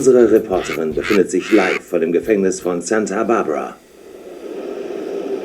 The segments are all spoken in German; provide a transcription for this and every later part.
Unsere Reporterin befindet sich live vor dem Gefängnis von Santa Barbara.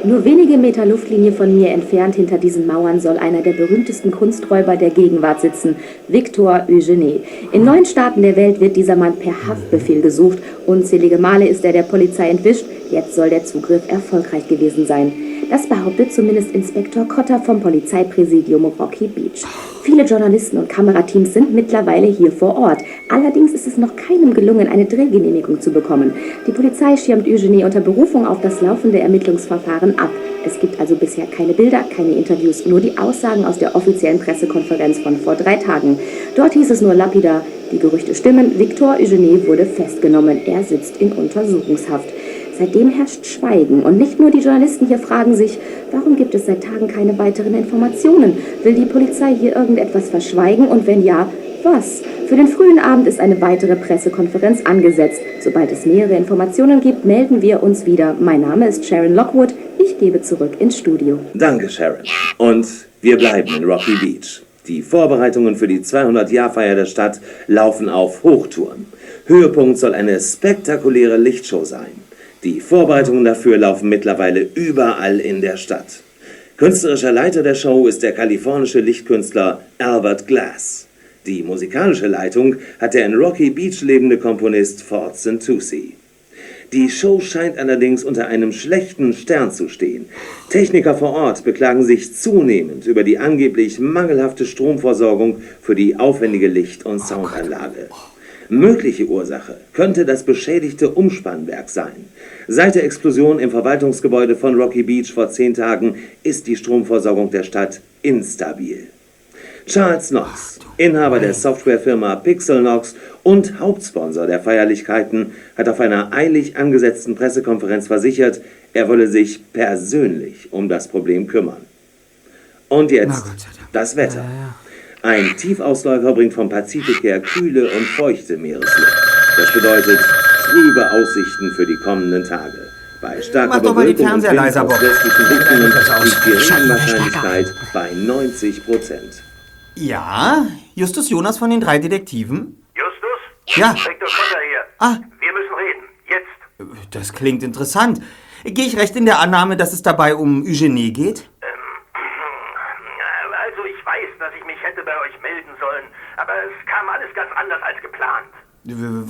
Nur wenige Meter Luftlinie von mir entfernt hinter diesen Mauern soll einer der berühmtesten Kunsträuber der Gegenwart sitzen, Victor Eugenie. In neun Staaten der Welt wird dieser Mann per Haftbefehl gesucht. Unzählige Male ist er der Polizei entwischt. Jetzt soll der Zugriff erfolgreich gewesen sein. Das behauptet zumindest Inspektor Cotter vom Polizeipräsidium Rocky Beach. Viele Journalisten und Kamerateams sind mittlerweile hier vor Ort. Allerdings ist es noch keinem gelungen, eine Drehgenehmigung zu bekommen. Die Polizei schirmt Eugenie unter Berufung auf das laufende Ermittlungsverfahren ab. Es gibt also bisher keine Bilder, keine Interviews, nur die Aussagen aus der offiziellen Pressekonferenz von vor drei Tagen. Dort hieß es nur lapidar, die Gerüchte stimmen, Victor Eugenie wurde festgenommen. Er sitzt in Untersuchungshaft. Seitdem herrscht Schweigen und nicht nur die Journalisten hier fragen sich, warum gibt es seit Tagen keine weiteren Informationen? Will die Polizei hier irgendetwas verschweigen und wenn ja, was? Für den frühen Abend ist eine weitere Pressekonferenz angesetzt. Sobald es nähere Informationen gibt, melden wir uns wieder. Mein Name ist Sharon Lockwood. Ich gebe zurück ins Studio. Danke, Sharon. Und wir bleiben in Rocky Beach. Die Vorbereitungen für die 200-Jahr-Feier der Stadt laufen auf Hochtouren. Höhepunkt soll eine spektakuläre Lichtshow sein. Die Vorbereitungen dafür laufen mittlerweile überall in der Stadt. Künstlerischer Leiter der Show ist der kalifornische Lichtkünstler Albert Glass. Die musikalische Leitung hat der in Rocky Beach lebende Komponist Ford Santucci. Die Show scheint allerdings unter einem schlechten Stern zu stehen. Techniker vor Ort beklagen sich zunehmend über die angeblich mangelhafte Stromversorgung für die aufwendige Licht- und Soundanlage. Mögliche Ursache könnte das beschädigte Umspannwerk sein. Seit der Explosion im Verwaltungsgebäude von Rocky Beach vor zehn Tagen ist die Stromversorgung der Stadt instabil. Charles Knox, Inhaber der Softwarefirma Pixelnox und Hauptsponsor der Feierlichkeiten, hat auf einer eilig angesetzten Pressekonferenz versichert, er wolle sich persönlich um das Problem kümmern. Und jetzt das Wetter. Ein Tiefausläufer bringt vom Pazifik her kühle und feuchte Meeresluft. Das bedeutet trübe Aussichten für die kommenden Tage. Bei starker Bewölkung und Wind aus westlichen Richtungen liegt die Regenwahrscheinlichkeit bei 90 Prozent. Ja, Justus Jonas von den drei Detektiven? Justus? Ja. Hier. Ah. Wir müssen reden. Jetzt. Das klingt interessant. Gehe ich recht in der Annahme, dass es dabei um Eugenie geht? Also ich weiß, dass ich mich hätte bei euch melden sollen, aber es kam alles ganz anders als geplant.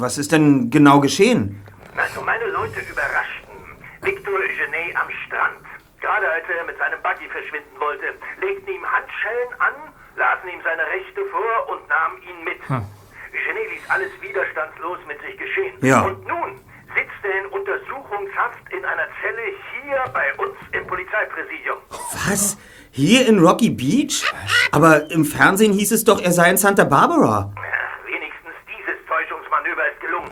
Was ist denn genau geschehen? Also meine Leute überraschten Victor Eugenie am Strand. Gerade als er mit seinem Buggy verschwinden wollte, legten ihm Handschellen an, lasen ihm seine Rechte vor und nahmen ihn mit. Eugenie ließ alles widerstandslos mit sich geschehen. Ja. Und nun sitzt er in Untersuchungshaft in einer Zelle hier bei uns im Polizeipräsidium. Was? Hier in Rocky Beach? Aber im Fernsehen hieß es doch, er sei in Santa Barbara. Wenigstens dieses Täuschungsmanöver ist gelungen.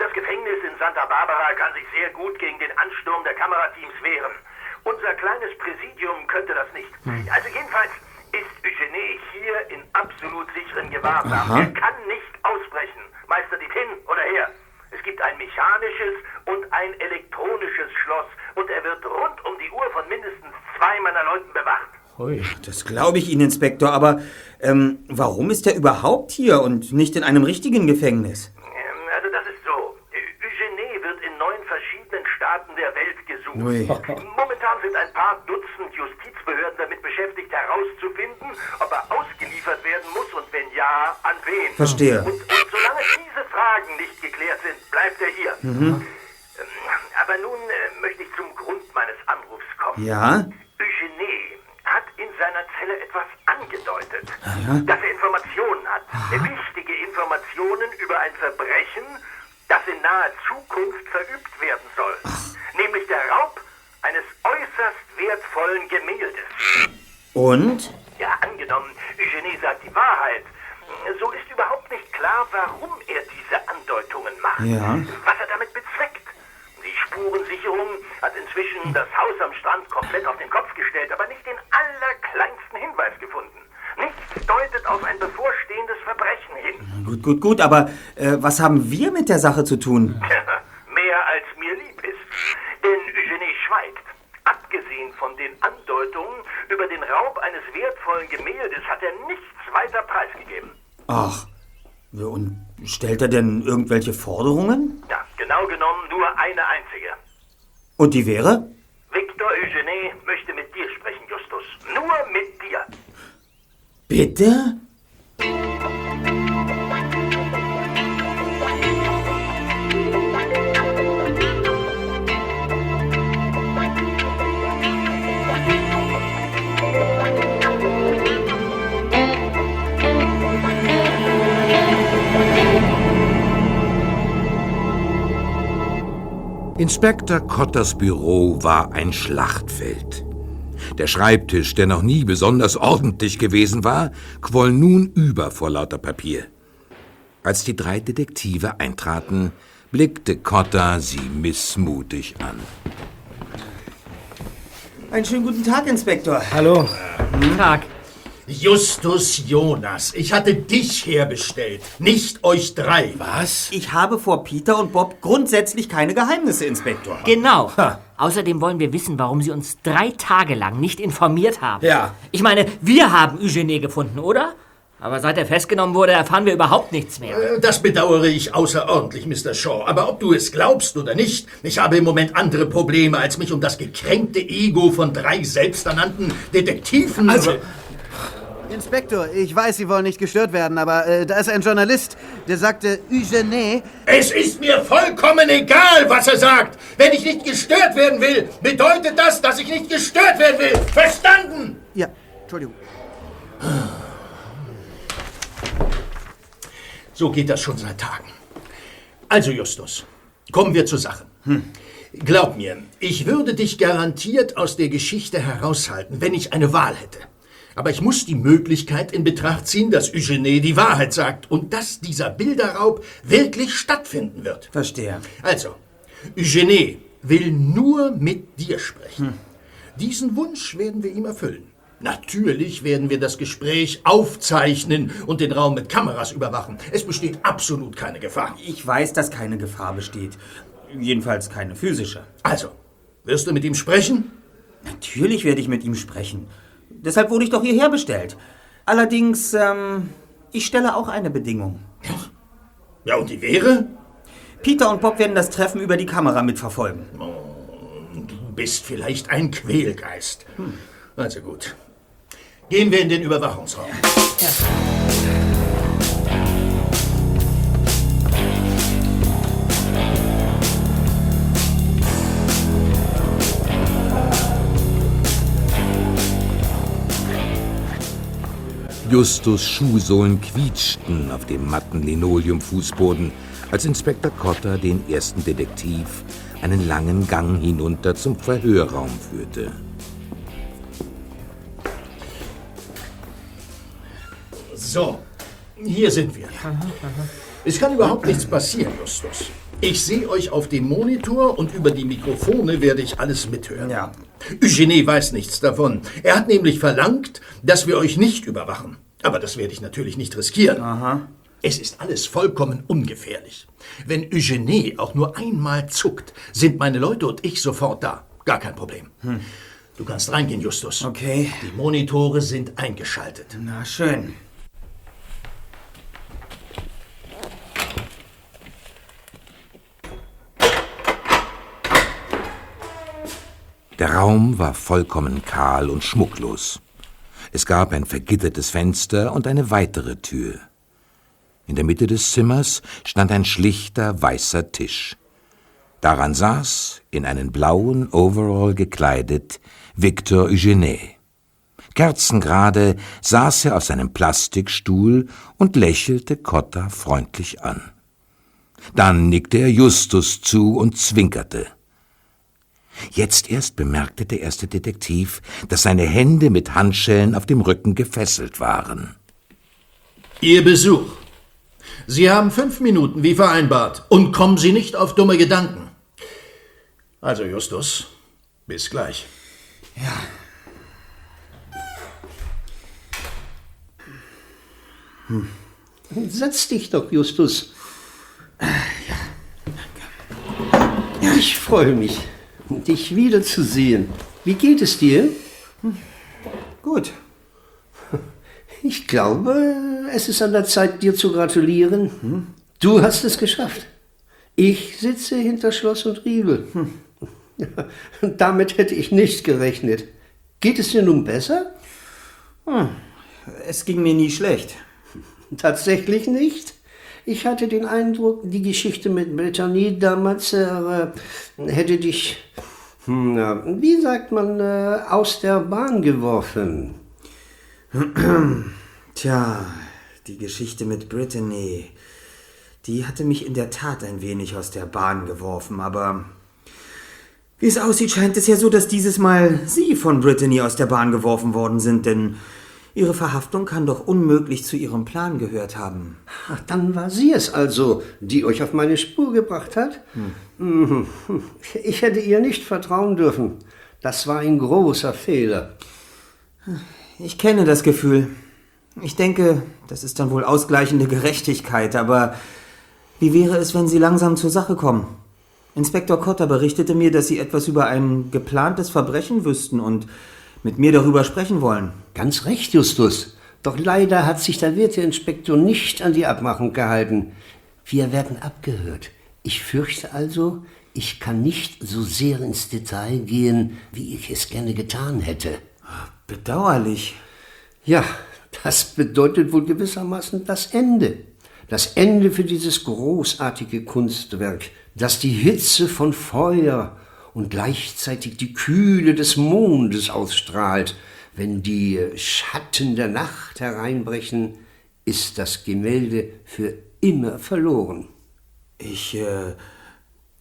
Das Gefängnis in Santa Barbara kann sich sehr gut gegen den Ansturm der Kamerateams wehren. Unser kleines Präsidium könnte das nicht. Also jedenfalls ist Eugenie hier in absolut sicheren Gewahrsam. Er kann nicht ausbrechen. Meister die hin oder her. Es gibt ein mechanisches und ein elektronisches Schloss und er wird rund um die Uhr von mindestens zwei meiner Leuten bewacht. Das glaube ich Ihnen, Inspektor, aber ähm, warum ist er überhaupt hier und nicht in einem richtigen Gefängnis? Ähm, Also das ist so. Eugenie wird in neun verschiedenen Staaten der Welt gesucht. Ui. Momentan sind ein paar Dutzend Justizbehörden damit beschäftigt, herauszufinden, ob er ausgeliefert werden muss und wenn ja, an wen. Verstehe. Und, und solange diese Fragen nicht geklärt sind, bleibt er hier. Mhm. Ähm, Aber nun äh, möchte ich zum Grund meines Anrufs kommen. Ja? Eugenie hat in seiner Zelle etwas angedeutet, ja? dass er Informationen hat, wichtige Informationen über ein Verbrechen, das in naher Zukunft verübt werden soll, nämlich der Raub eines äußerst wertvollen Gemäldes. Und? Ja, angenommen, Eugenie sagt die Wahrheit, so ist überhaupt nicht klar, warum er diese Andeutungen macht, Ja. was er damit bezweckt. Die Spurensicherung hat inzwischen das Haus am Strand komplett auf den Kopf gestellt, aber nicht den allerkleinsten Hinweis gefunden. Nichts deutet auf ein bevorstehendes Verbrechen hin. Gut, gut, gut, aber äh, was haben wir mit der Sache zu tun? Mehr als mir lieb ist. Denn Eugenie schweigt. Abgesehen von den Andeutungen über den Raub eines wertvollen Gemäldes hat er nichts weiter preisgegeben. Ach, und Stellt er denn irgendwelche Forderungen? Ja, genau genommen nur eine einzige. Und die wäre? Victor Eugene möchte mit dir sprechen, Justus. Nur mit dir. Bitte? Inspektor Kotters Büro war ein Schlachtfeld. Der Schreibtisch, der noch nie besonders ordentlich gewesen war, quoll nun über vor lauter Papier. Als die drei Detektive eintraten, blickte Cotta sie missmutig an. Einen schönen guten Tag, Inspektor. Hallo. Tag. Justus Jonas, ich hatte dich herbestellt, nicht euch drei. Was? Ich habe vor Peter und Bob grundsätzlich keine Geheimnisse, Inspektor. Genau. Außerdem wollen wir wissen, warum Sie uns drei Tage lang nicht informiert haben. Ja. Ich meine, wir haben Eugenie gefunden, oder? Aber seit er festgenommen wurde, erfahren wir überhaupt nichts mehr. Äh, Das bedauere ich außerordentlich, Mr. Shaw. Aber ob du es glaubst oder nicht, ich habe im Moment andere Probleme, als mich um das gekränkte Ego von drei selbsternannten Detektiven... Also- Inspektor, ich weiß, Sie wollen nicht gestört werden, aber äh, da ist ein Journalist, der sagte, Eugene. Es ist mir vollkommen egal, was er sagt. Wenn ich nicht gestört werden will, bedeutet das, dass ich nicht gestört werden will. Verstanden? Ja, Entschuldigung. So geht das schon seit Tagen. Also, Justus, kommen wir zur Sache. Glaub mir, ich würde dich garantiert aus der Geschichte heraushalten, wenn ich eine Wahl hätte. Aber ich muss die Möglichkeit in Betracht ziehen, dass Eugene die Wahrheit sagt und dass dieser Bilderraub wirklich stattfinden wird. Verstehe. Also, Eugene will nur mit dir sprechen. Diesen Wunsch werden wir ihm erfüllen. Natürlich werden wir das Gespräch aufzeichnen und den Raum mit Kameras überwachen. Es besteht absolut keine Gefahr. Ich weiß, dass keine Gefahr besteht. Jedenfalls keine physische. Also, wirst du mit ihm sprechen? Natürlich werde ich mit ihm sprechen. Deshalb wurde ich doch hierher bestellt. Allerdings, ähm, ich stelle auch eine Bedingung. Ja, und die wäre? Peter und Bob werden das Treffen über die Kamera mitverfolgen. Du bist vielleicht ein Quälgeist. Also gut. Gehen wir in den Überwachungsraum. Justus Schuhsohlen quietschten auf dem matten Linoleumfußboden, als Inspektor Cotter den ersten Detektiv einen langen Gang hinunter zum Verhörraum führte. So, hier sind wir. Es kann überhaupt nichts passieren, Justus. Ich sehe euch auf dem Monitor und über die Mikrofone werde ich alles mithören. Ja. Eugenie weiß nichts davon. Er hat nämlich verlangt, dass wir euch nicht überwachen. Aber das werde ich natürlich nicht riskieren. Aha. Es ist alles vollkommen ungefährlich. Wenn Eugenie auch nur einmal zuckt, sind meine Leute und ich sofort da. Gar kein Problem. Du kannst reingehen, Justus. Okay. Die Monitore sind eingeschaltet. Na schön. Der Raum war vollkommen kahl und schmucklos. Es gab ein vergittertes Fenster und eine weitere Tür. In der Mitte des Zimmers stand ein schlichter weißer Tisch. Daran saß, in einen blauen Overall gekleidet, Victor Eugene. Kerzengerade saß er auf seinem Plastikstuhl und lächelte Cotta freundlich an. Dann nickte er Justus zu und zwinkerte. Jetzt erst bemerkte der erste Detektiv, dass seine Hände mit Handschellen auf dem Rücken gefesselt waren. Ihr Besuch. Sie haben fünf Minuten wie vereinbart und kommen Sie nicht auf dumme Gedanken. Also, Justus, bis gleich. Setz dich doch, Justus. Ich freue mich, dich wiederzusehen. Wie geht es dir? Gut. Ich glaube, es ist an der Zeit, dir zu gratulieren. Du hast es geschafft. Ich sitze hinter Schloss und Riegel. Damit hätte ich nicht gerechnet. Geht es dir nun besser? Hm. Es ging mir nie schlecht. Tatsächlich nicht? Ich hatte den Eindruck, die Geschichte mit Brittany damals äh, hätte dich, hm, wie sagt man, äh, aus der Bahn geworfen. Tja, die Geschichte mit Brittany, die hatte mich in der Tat ein wenig aus der Bahn geworfen, aber wie es aussieht, scheint es ja so, dass dieses Mal Sie von Brittany aus der Bahn geworfen worden sind, denn Ihre Verhaftung kann doch unmöglich zu Ihrem Plan gehört haben. Ach, dann war sie es also, die euch auf meine Spur gebracht hat? Hm. Ich hätte ihr nicht vertrauen dürfen. Das war ein großer Fehler. Ich kenne das Gefühl. Ich denke, das ist dann wohl ausgleichende Gerechtigkeit, aber wie wäre es, wenn Sie langsam zur Sache kommen? Inspektor Cotter berichtete mir, dass Sie etwas über ein geplantes Verbrechen wüssten und mit mir darüber sprechen wollen. Ganz recht, Justus. Doch leider hat sich der Wirteinspektor nicht an die Abmachung gehalten. Wir werden abgehört. Ich fürchte also, ich kann nicht so sehr ins Detail gehen, wie ich es gerne getan hätte. Bedauerlich. Ja, das bedeutet wohl gewissermaßen das Ende. Das Ende für dieses großartige Kunstwerk, das die Hitze von Feuer und gleichzeitig die Kühle des Mondes ausstrahlt. Wenn die Schatten der Nacht hereinbrechen, ist das Gemälde für immer verloren. Ich, äh,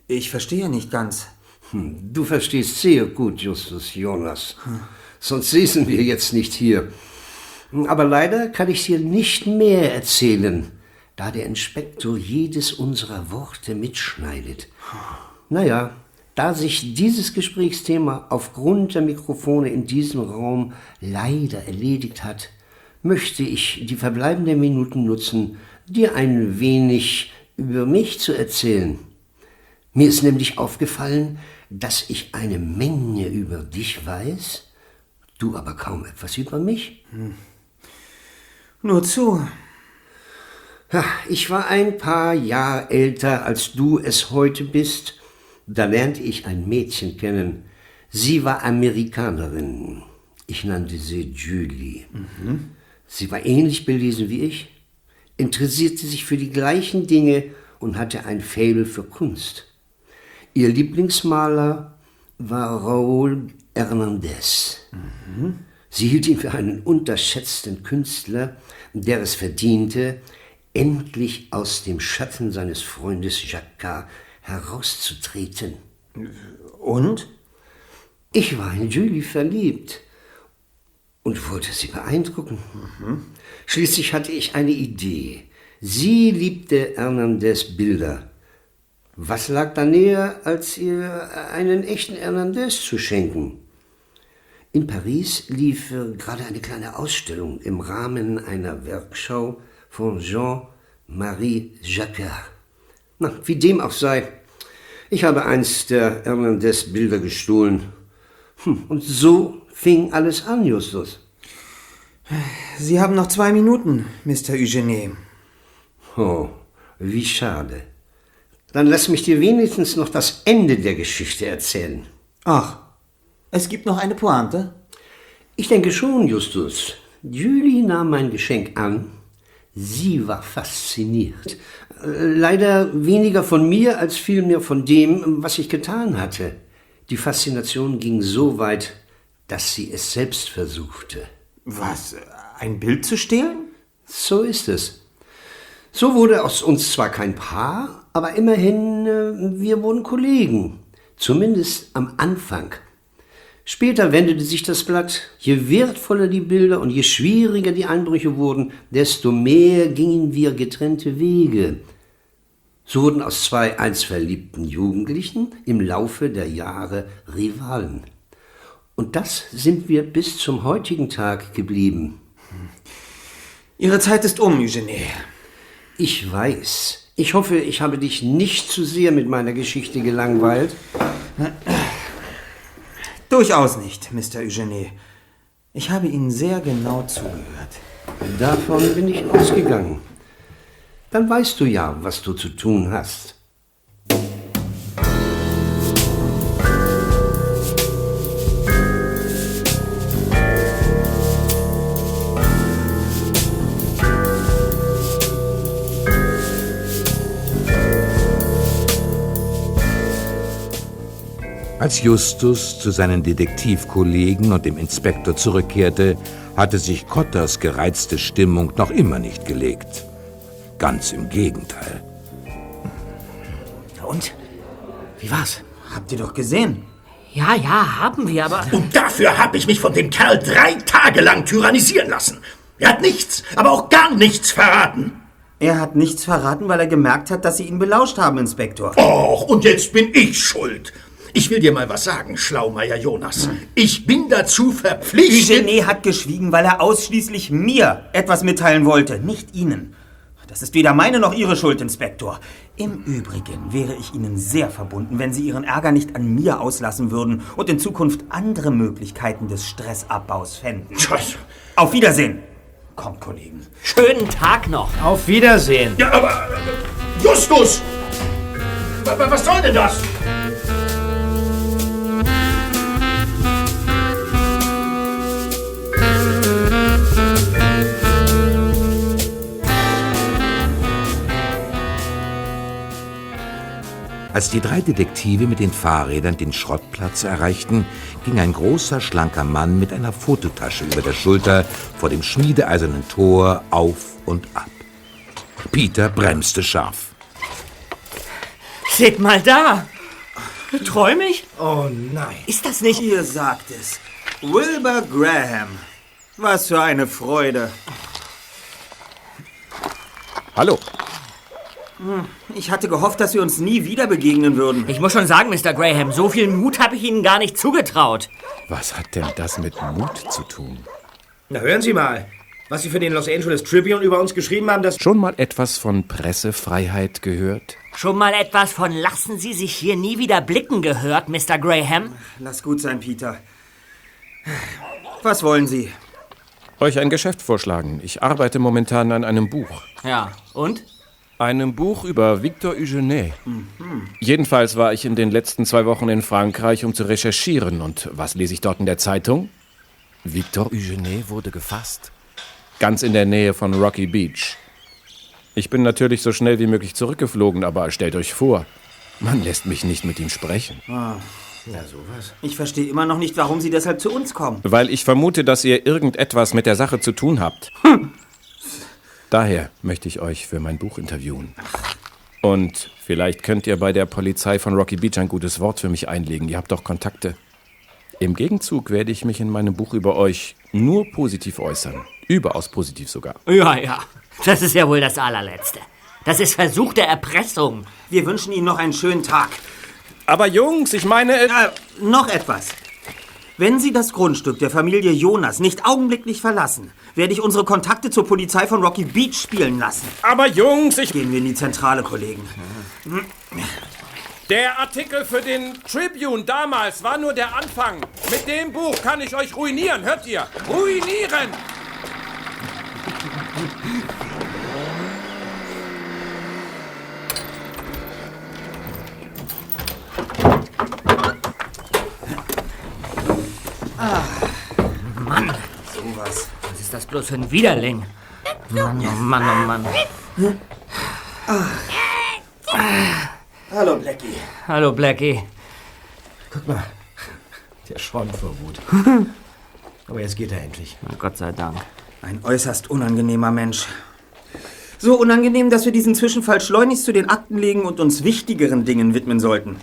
ich verstehe nicht ganz. Hm, du verstehst sehr gut, Justus Jonas. Sonst säßen wir jetzt nicht hier. Aber leider kann ich dir nicht mehr erzählen, da der Inspektor jedes unserer Worte mitschneidet. Naja, da sich dieses Gesprächsthema aufgrund der Mikrofone in diesem Raum leider erledigt hat, möchte ich die verbleibenden Minuten nutzen, dir ein wenig über mich zu erzählen. Mir ist nämlich aufgefallen, dass ich eine Menge über dich weiß, du aber kaum etwas über mich. Hm. Nur zu. Ich war ein paar Jahre älter, als du es heute bist da lernte ich ein Mädchen kennen. Sie war Amerikanerin. Ich nannte sie Julie. Mhm. Sie war ähnlich belesen wie ich, interessierte sich für die gleichen Dinge und hatte ein Faible für Kunst. Ihr Lieblingsmaler war Raúl Hernández. Mhm. Sie hielt ihn für einen unterschätzten Künstler, der es verdiente, endlich aus dem Schatten seines Freundes Jacquard herauszutreten. Und? Ich war in Julie verliebt und wollte sie beeindrucken. Mhm. Schließlich hatte ich eine Idee. Sie liebte Hernandez Bilder. Was lag da näher, als ihr einen echten Hernandez zu schenken? In Paris lief gerade eine kleine Ausstellung im Rahmen einer Werkschau von Jean-Marie Jacquard. Na, wie dem auch sei, ich habe eins der Hernandez Bilder gestohlen. Hm, und so fing alles an, Justus. Sie haben noch zwei Minuten, Mr. Eugenie. Oh, wie schade. Dann lass mich dir wenigstens noch das Ende der Geschichte erzählen. Ach, es gibt noch eine Pointe? Ich denke schon, Justus. Julie nahm mein Geschenk an Sie war fasziniert. Leider weniger von mir als vielmehr von dem, was ich getan hatte. Die Faszination ging so weit, dass sie es selbst versuchte. Was? Ein Bild zu stehlen? So ist es. So wurde aus uns zwar kein Paar, aber immerhin, äh, wir wurden Kollegen. Zumindest am Anfang. Später wendete sich das Blatt. Je wertvoller die Bilder und je schwieriger die Einbrüche wurden, desto mehr gingen wir getrennte Wege. So wurden aus zwei einst verliebten Jugendlichen im Laufe der Jahre Rivalen. Und das sind wir bis zum heutigen Tag geblieben. Ihre Zeit ist um, Eugenie. Ich weiß. Ich hoffe, ich habe dich nicht zu sehr mit meiner Geschichte gelangweilt. Durchaus nicht, Mr. Eugenie. Ich habe Ihnen sehr genau zugehört. Davon bin ich ausgegangen. Dann weißt du ja, was du zu tun hast. Als Justus zu seinen Detektivkollegen und dem Inspektor zurückkehrte, hatte sich Kotters gereizte Stimmung noch immer nicht gelegt. Ganz im Gegenteil. Und? Wie war's? Habt ihr doch gesehen. Ja, ja, haben wir, aber... Und dafür habe ich mich von dem Kerl drei Tage lang tyrannisieren lassen. Er hat nichts, aber auch gar nichts verraten. Er hat nichts verraten, weil er gemerkt hat, dass Sie ihn belauscht haben, Inspektor. Och, und jetzt bin ich schuld. Ich will dir mal was sagen, Schlaumeier Jonas. Ich bin dazu verpflichtet... Eugenie hat geschwiegen, weil er ausschließlich mir etwas mitteilen wollte, nicht Ihnen. Das ist weder meine noch Ihre Schuld, Inspektor. Im Übrigen wäre ich Ihnen sehr verbunden, wenn Sie Ihren Ärger nicht an mir auslassen würden und in Zukunft andere Möglichkeiten des Stressabbaus fänden. Auf Wiedersehen. Kommt, Kollegen. Schönen Tag noch. Auf Wiedersehen. Ja, aber... Justus! Wa- wa- Was soll denn das? Als die drei Detektive mit den Fahrrädern den Schrottplatz erreichten, ging ein großer, schlanker Mann mit einer Fototasche über der Schulter vor dem schmiedeeisernen Tor auf und ab. Peter bremste scharf. Seht mal da. Träum ich? Oh nein. Ist das nicht... Ihr sagt es. Wilbur Graham. Was für eine Freude. Hallo. Hm, Ich hatte gehofft, dass wir uns nie wieder begegnen würden. Ich muss schon sagen, Mr. Graham, so viel Mut habe ich Ihnen gar nicht zugetraut. Was hat denn das mit Mut zu tun? Na hören Sie mal. Was Sie für den Los Angeles Tribune über uns geschrieben haben, das... Schon mal etwas von Pressefreiheit gehört? Schon mal etwas von Lassen Sie sich hier nie wieder blicken gehört, Mr. Graham? Lass gut sein, Peter. Was wollen Sie? Euch ein Geschäft vorschlagen. Ich arbeite momentan an einem Buch. Ja, und? Einem Buch über Victor Eugene. Jedenfalls war ich in den letzten zwei Wochen in Frankreich, um zu recherchieren. Und was lese ich dort in der Zeitung? Victor Eugene wurde gefasst. Ganz in der Nähe von Rocky Beach. Ich bin natürlich so schnell wie möglich zurückgeflogen, aber stellt euch vor, man lässt mich nicht mit ihm sprechen. Ah, na sowas. Ich verstehe immer noch nicht, warum Sie deshalb zu uns kommen. Weil ich vermute, dass ihr irgendetwas mit der Sache zu tun habt. Daher möchte ich euch für mein Buch interviewen. Und vielleicht könnt ihr bei der Polizei von Rocky Beach ein gutes Wort für mich einlegen. Ihr habt doch Kontakte. Im Gegenzug werde ich mich in meinem Buch über euch nur positiv äußern. Überaus positiv sogar. Ja, ja. Das ist ja wohl das allerletzte. Das ist versuchte Erpressung. Wir wünschen Ihnen noch einen schönen Tag. Aber Jungs, ich meine... Äh, noch etwas. Wenn Sie das Grundstück der Familie Jonas nicht augenblicklich verlassen, werde ich unsere Kontakte zur Polizei von Rocky Beach spielen lassen. Aber Jungs, ich... Gehen wir in die Zentrale, Kollegen. Der Artikel für den Tribune damals war nur der Anfang. Mit dem Buch kann ich euch ruinieren, hört ihr? Ruinieren! Ah, Mann. Sowas. Was ist das bloß für ein Widerling? Mann, oh Mann, oh Mann. Hallo, Blackie. Hallo, Blackie. Guck mal. Der schäumt vor Wut. Aber jetzt geht er endlich. Na, Gott sei Dank. Ein äußerst unangenehmer Mensch. So unangenehm, dass wir diesen Zwischenfall schleunigst zu den Akten legen und uns wichtigeren Dingen widmen sollten.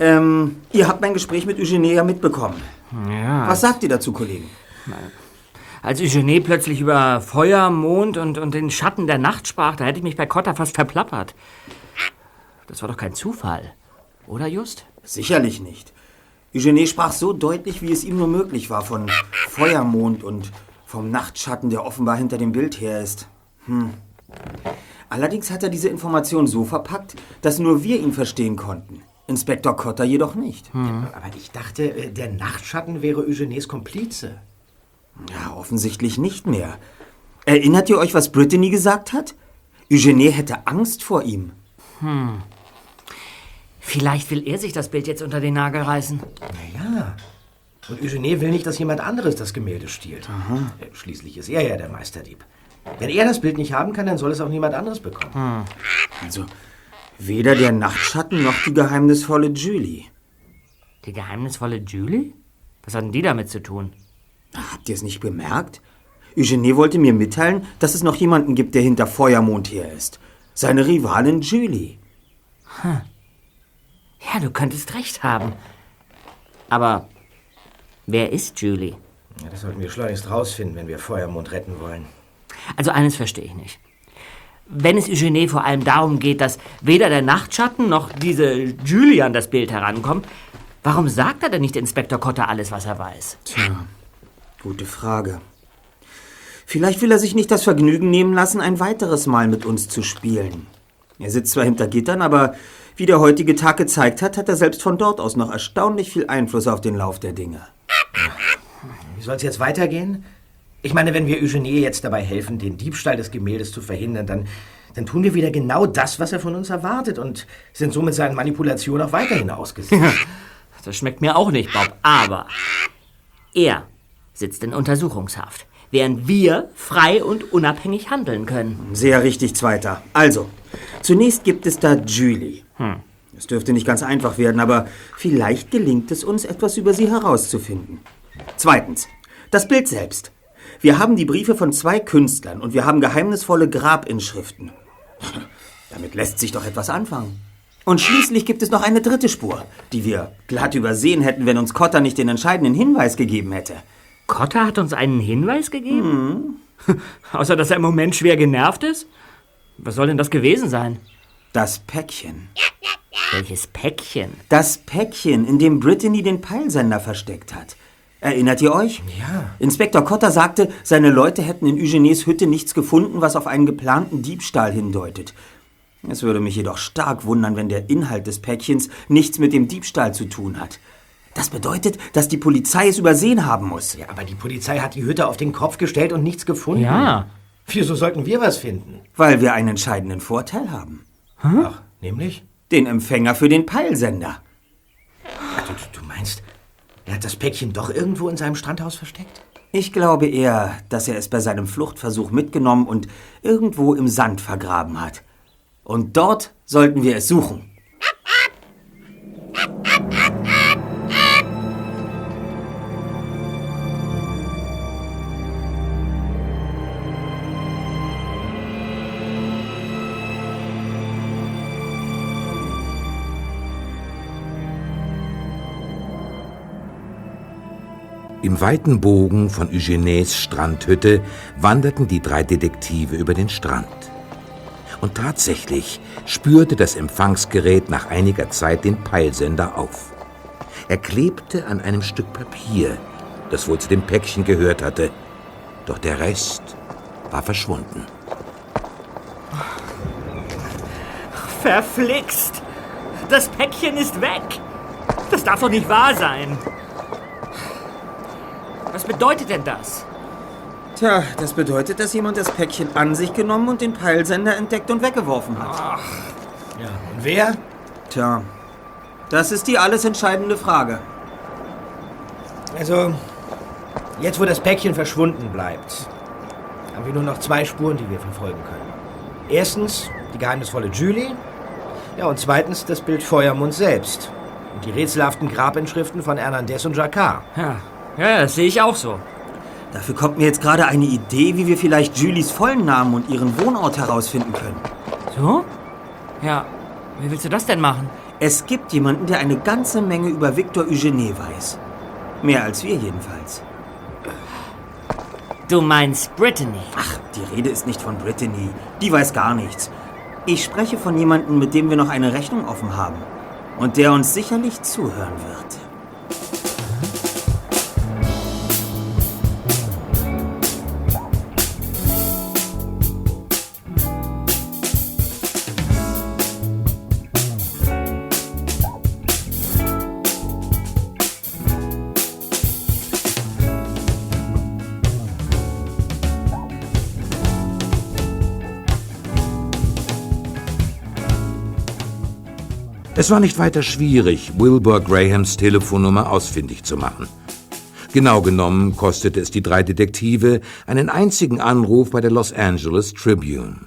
Ähm, ihr habt mein Gespräch mit Eugenie ja mitbekommen. Ja. Was sagt ihr dazu, Kollegen? Als Eugenie plötzlich über Feuer, Mond und, und den Schatten der Nacht sprach, da hätte ich mich bei Cotta fast verplappert. Das war doch kein Zufall. Oder, Just? Sicherlich nicht. Eugenie sprach so deutlich, wie es ihm nur möglich war, von Feuermond und vom Nachtschatten, der offenbar hinter dem Bild her ist. Hm. Allerdings hat er diese Information so verpackt, dass nur wir ihn verstehen konnten. Inspektor Cotter jedoch nicht. Aber ich dachte, äh, der Nachtschatten wäre Eugenies Komplize. Ja, offensichtlich nicht mehr. Erinnert ihr euch, was Brittany gesagt hat? Eugenie hätte Angst vor ihm. Hm. Vielleicht will er sich das Bild jetzt unter den Nagel reißen. Ja. Und Eugenie will nicht, dass jemand anderes das Gemälde stiehlt. Äh, Schließlich ist er ja der Meisterdieb. Wenn er das Bild nicht haben kann, dann soll es auch niemand anderes bekommen. Also, weder der Nachtschatten noch die geheimnisvolle Julie. Die geheimnisvolle Julie? Was hatten die damit zu tun? Habt ihr es nicht bemerkt? Eugenie wollte mir mitteilen, dass es noch jemanden gibt, der hinter Feuermond her ist. Seine Rivalin Julie. Hm. Ja, du könntest recht haben. Aber wer ist Julie? Ja, das sollten wir schleunigst rausfinden, wenn wir Feuermond retten wollen. Also eines verstehe ich nicht. Wenn es Eugenie vor allem darum geht, dass weder der Nachtschatten noch diese Julie an das Bild herankommt, warum sagt er denn nicht Inspektor Cotter alles, was er weiß? Tja, gute Frage. Vielleicht will er sich nicht das Vergnügen nehmen lassen, ein weiteres Mal mit uns zu spielen. Er sitzt zwar hinter Gittern, aber wie der heutige Tag gezeigt hat, hat er selbst von dort aus noch erstaunlich viel Einfluss auf den Lauf der Dinge. Wie soll es jetzt weitergehen? Ich meine, wenn wir Eugenie jetzt dabei helfen, den Diebstahl des Gemäldes zu verhindern, dann, dann tun wir wieder genau das, was er von uns erwartet und sind somit seinen Manipulationen auch weiterhin ausgesetzt. Das schmeckt mir auch nicht, Bob. Aber er sitzt in Untersuchungshaft, während wir frei und unabhängig handeln können. Sehr richtig, Zweiter. Also, zunächst gibt es da Julie. Hm. Es dürfte nicht ganz einfach werden, aber vielleicht gelingt es uns, etwas über sie herauszufinden. Zweitens, das Bild selbst. Wir haben die Briefe von zwei Künstlern und wir haben geheimnisvolle Grabinschriften. Damit lässt sich doch etwas anfangen. Und schließlich gibt es noch eine dritte Spur, die wir glatt übersehen hätten, wenn uns Cotter nicht den entscheidenden Hinweis gegeben hätte. Cotter hat uns einen Hinweis gegeben? Außer, dass er im Moment schwer genervt ist? Was soll denn das gewesen sein? Das Päckchen. Welches Päckchen? Das Päckchen, in dem Brittany den Peilsender versteckt hat. Erinnert ihr euch? Ja. Inspektor Cotter sagte, seine Leute hätten in Eugenies Hütte nichts gefunden, was auf einen geplanten Diebstahl hindeutet. Es würde mich jedoch stark wundern, wenn der Inhalt des Päckchens nichts mit dem Diebstahl zu tun hat. Das bedeutet, dass die Polizei es übersehen haben muss. Ja, aber die Polizei hat die Hütte auf den Kopf gestellt und nichts gefunden. Ja. Wieso sollten wir was finden? Weil wir einen entscheidenden Vorteil haben. Ach, nämlich? Den Empfänger für den Peilsender. Ach, du, du meinst, er hat das Päckchen doch irgendwo in seinem Strandhaus versteckt? Ich glaube eher, dass er es bei seinem Fluchtversuch mitgenommen und irgendwo im Sand vergraben hat. Und dort sollten wir es suchen. Im weiten Bogen von Eugenies Strandhütte wanderten die drei Detektive über den Strand. Und tatsächlich spürte das Empfangsgerät nach einiger Zeit den Peilsender auf. Er klebte an einem Stück Papier, das wohl zu dem Päckchen gehört hatte. Doch der Rest war verschwunden. Verflixt! Das Päckchen ist weg! Das darf doch nicht wahr sein! Was bedeutet denn das? Tja, das bedeutet, dass jemand das Päckchen an sich genommen und den Peilsender entdeckt und weggeworfen hat. Ach. Ja, und wer? Tja, das ist die alles entscheidende Frage. Also, jetzt wo das Päckchen verschwunden bleibt, haben wir nur noch zwei Spuren, die wir verfolgen können. Erstens die geheimnisvolle Julie. Ja, und zweitens das Bild Feuermund selbst. Und die rätselhaften Grabinschriften von Hernandez und Jacquard. Ja, ja, das sehe ich auch so. Dafür kommt mir jetzt gerade eine Idee, wie wir vielleicht Julies vollen Namen und ihren Wohnort herausfinden können. So? Ja, wie willst du das denn machen? Es gibt jemanden, der eine ganze Menge über Victor Eugenie weiß. Mehr als wir jedenfalls. Du meinst Brittany? Ach, die Rede ist nicht von Brittany. Die weiß gar nichts. Ich spreche von jemandem, mit dem wir noch eine Rechnung offen haben. Und der uns sicherlich zuhören wird. Es war nicht weiter schwierig, Wilbur Grahams Telefonnummer ausfindig zu machen. Genau genommen kostete es die drei Detektive einen einzigen Anruf bei der Los Angeles Tribune.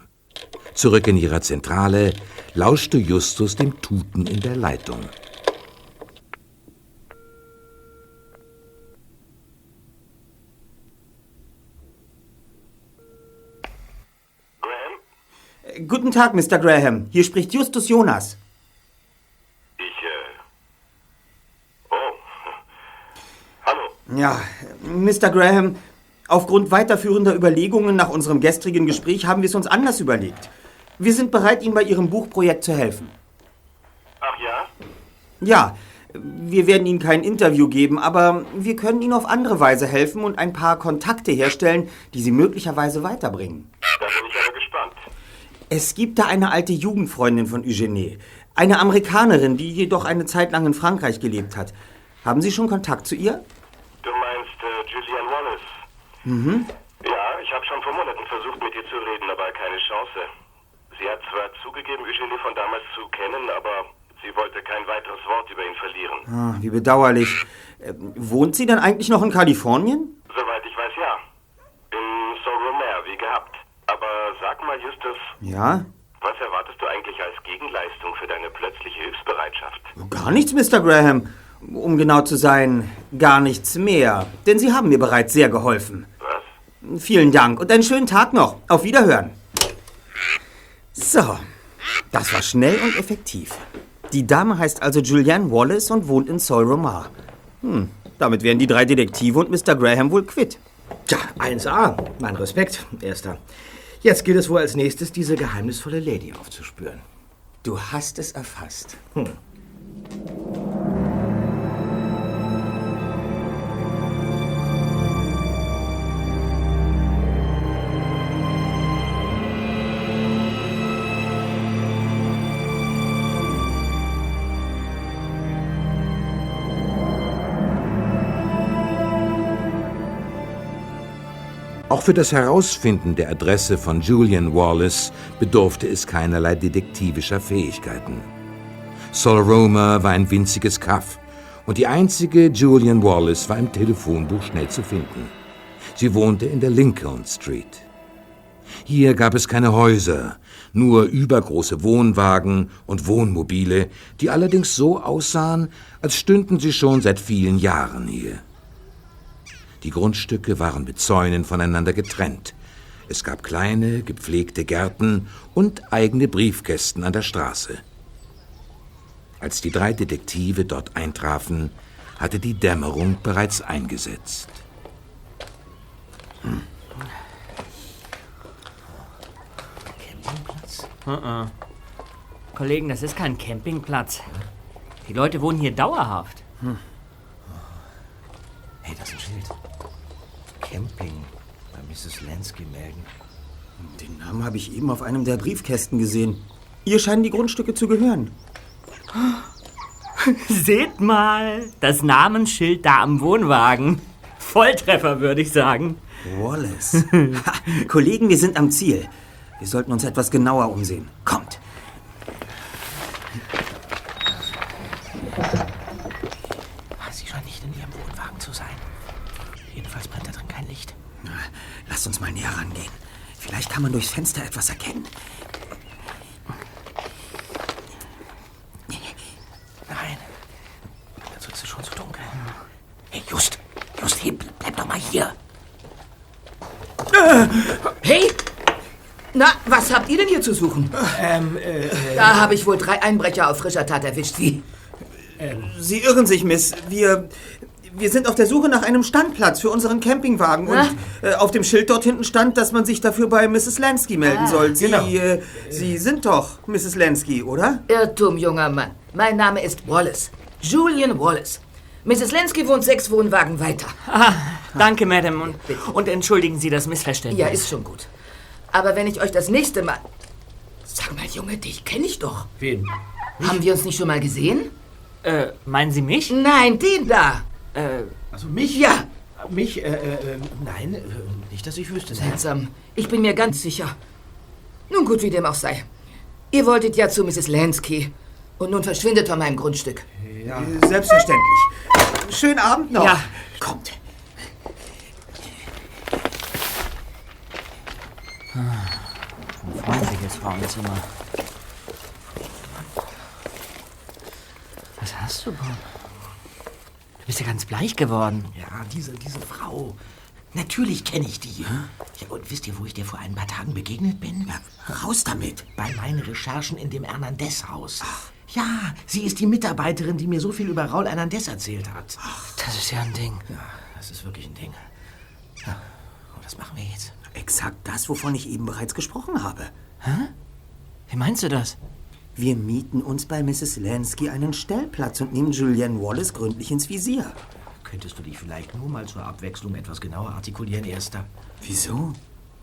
Zurück in ihrer Zentrale lauschte Justus dem Tuten in der Leitung. Äh, Guten Tag, Mr. Graham. Hier spricht Justus Jonas. Ich, äh. Oh. Hallo. Ja, Mr. Graham, aufgrund weiterführender Überlegungen nach unserem gestrigen Gespräch haben wir es uns anders überlegt. Wir sind bereit, Ihnen bei Ihrem Buchprojekt zu helfen. Ach ja? Ja, wir werden Ihnen kein Interview geben, aber wir können Ihnen auf andere Weise helfen und ein paar Kontakte herstellen, die Sie möglicherweise weiterbringen. Da bin ich aber gespannt. Es gibt da eine alte Jugendfreundin von Eugenie, eine Amerikanerin, die jedoch eine Zeit lang in Frankreich gelebt hat. Haben Sie schon Kontakt zu ihr? Du meinst äh, Julian Wallace? Mhm. Ja, ich habe schon vor Monaten versucht, mit ihr zu reden, aber keine Chance. Sie hat zwar zugegeben, Eugenie von damals zu kennen, aber sie wollte kein weiteres Wort über ihn verlieren. Ah, wie bedauerlich. Äh, wohnt sie denn eigentlich noch in Kalifornien? Soweit ich weiß, ja. In Sault-Romare, wie gehabt. Aber sag mal, Justus, Ja? was erwartest du eigentlich als Gegenleistung für deine plötzliche Hilfsbereitschaft? Gar nichts, Mr. Graham. Um genau zu sein, gar nichts mehr. Denn Sie haben mir bereits sehr geholfen. Vielen Dank und einen schönen Tag noch. Auf Wiederhören. So, das war schnell und effektiv. Die Dame heißt also Julianne Wallace und wohnt in Sault-Romare. Hm, damit wären die drei Detektive und Mr. Graham wohl quitt. Tja, 1A. Mein Respekt, Erster. Jetzt gilt es wohl als nächstes, diese geheimnisvolle Lady aufzuspüren. Du hast es erfasst. Hm. Auch für das Herausfinden der Adresse von Julian Wallace bedurfte es keinerlei detektivischer Fähigkeiten. Sol Roma war ein winziges Kaff und die einzige Julian Wallace war im Telefonbuch schnell zu finden. Sie wohnte in der Lincoln Street. Hier gab es keine Häuser, nur übergroße Wohnwagen und Wohnmobile, die allerdings so aussahen, als stünden sie schon seit vielen Jahren hier. Die Grundstücke waren mit Zäunen voneinander getrennt. Es gab kleine, gepflegte Gärten und eigene Briefkästen an der Straße. Als die drei Detektive dort eintrafen, hatte die Dämmerung bereits eingesetzt. Hm. Campingplatz? Uh -uh. Kollegen, das ist kein Campingplatz. Die Leute wohnen hier dauerhaft. Hm. Hey, das ist ein Schild. Camping bei Mrs. Lansky melden. Den Namen habe ich eben auf einem der Briefkästen gesehen. Ihr scheinen die Grundstücke zu gehören. Seht mal, das Namensschild da am Wohnwagen. Volltreffer, würde ich sagen. Wallace. Ha, Kollegen, wir sind am Ziel. Wir sollten uns etwas genauer umsehen. Kommt. Sie scheint nicht in ihrem Wohnwagen zu sein. Jedenfalls brennt da drin kein Licht. Na, Lasst uns mal näher rangehen. Vielleicht kann man durchs Fenster etwas erkennen. Nein. Jetzt wird es schon zu dunkel. Hey, Just. Just, hey, bleib doch mal hier. Hey! Na, was habt ihr denn hier zu suchen? Ähm, äh, Da habe ich wohl drei Einbrecher auf frischer Tat erwischt. Sie. Sie irren sich, Miss. Wir. Wir sind auf der Suche nach einem Standplatz für unseren Campingwagen. Und äh, auf dem Schild dort hinten stand, dass man sich dafür bei Mrs. Lansky melden Ah, soll. Sie, genau. äh, Sie sind doch Mrs. Lansky, oder? Irrtum, junger Mann. Mein Name ist Wallace. Julian Wallace. Mrs. Lansky wohnt sechs Wohnwagen weiter. Ah, danke, Madame. Und, und entschuldigen Sie das Missverständnis. Ja, ist schon gut. Aber wenn ich euch das nächste Mal... Sag mal, Junge, dich kenne ich doch. Wen? Haben wir uns nicht schon mal gesehen? Äh, meinen Sie mich? Nein, den da. Äh, Also mich? Ja. Mich? Äh, äh, nein, äh, nicht, dass ich wüsste. Seltsam. Ich bin mir ganz sicher. Nun gut, wie dem auch sei. Ihr wolltet ja zu Mrs. Lansky. Und nun verschwindet von meinem Grundstück. Ja, selbstverständlich. Schönen Abend noch. Ja. Kommt. Ein freundliches Frauenzimmer. Was hast du, Bob? Du bist ja ganz bleich geworden. Ja, diese, diese Frau. Natürlich kenne ich die. Ja, und wisst ihr, wo ich dir vor ein paar Tagen begegnet bin? Ja, raus damit. Bei meinen Recherchen in dem Hernandez-Haus. Ja, sie ist die Mitarbeiterin, die mir so viel über Raul Hernandez erzählt hat. Das ist ja ein Ding. Ja, das ist wirklich ein Ding. Ja, und was machen wir jetzt? Exakt das, wovon ich eben bereits gesprochen habe. Hä? Wie meinst du das? Wir mieten uns bei Mrs. Lansky einen Stellplatz und nehmen Julianne Wallace gründlich ins Visier. Könntest du dich vielleicht nur mal zur Abwechslung etwas genauer artikulieren, Erster? Wieso?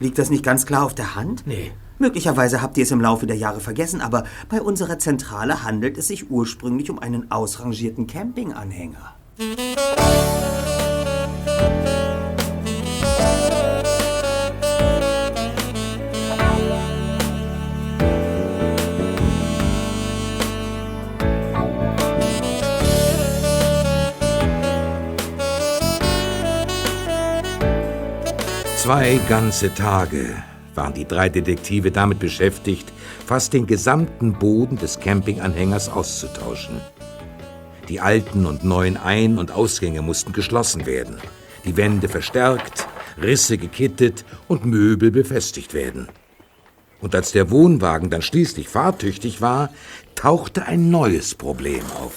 Liegt das nicht ganz klar auf der Hand? Nee. Möglicherweise habt ihr es im Laufe der Jahre vergessen, aber bei unserer Zentrale handelt es sich ursprünglich um einen ausrangierten Campinganhänger. Zwei ganze Tage waren die drei Detektive damit beschäftigt, fast den gesamten Boden des Campinganhängers auszutauschen. Die alten und neuen Ein- und Ausgänge mussten geschlossen werden, die Wände verstärkt, Risse gekittet und Möbel befestigt werden. Und als der Wohnwagen dann schließlich fahrtüchtig war, tauchte ein neues Problem auf.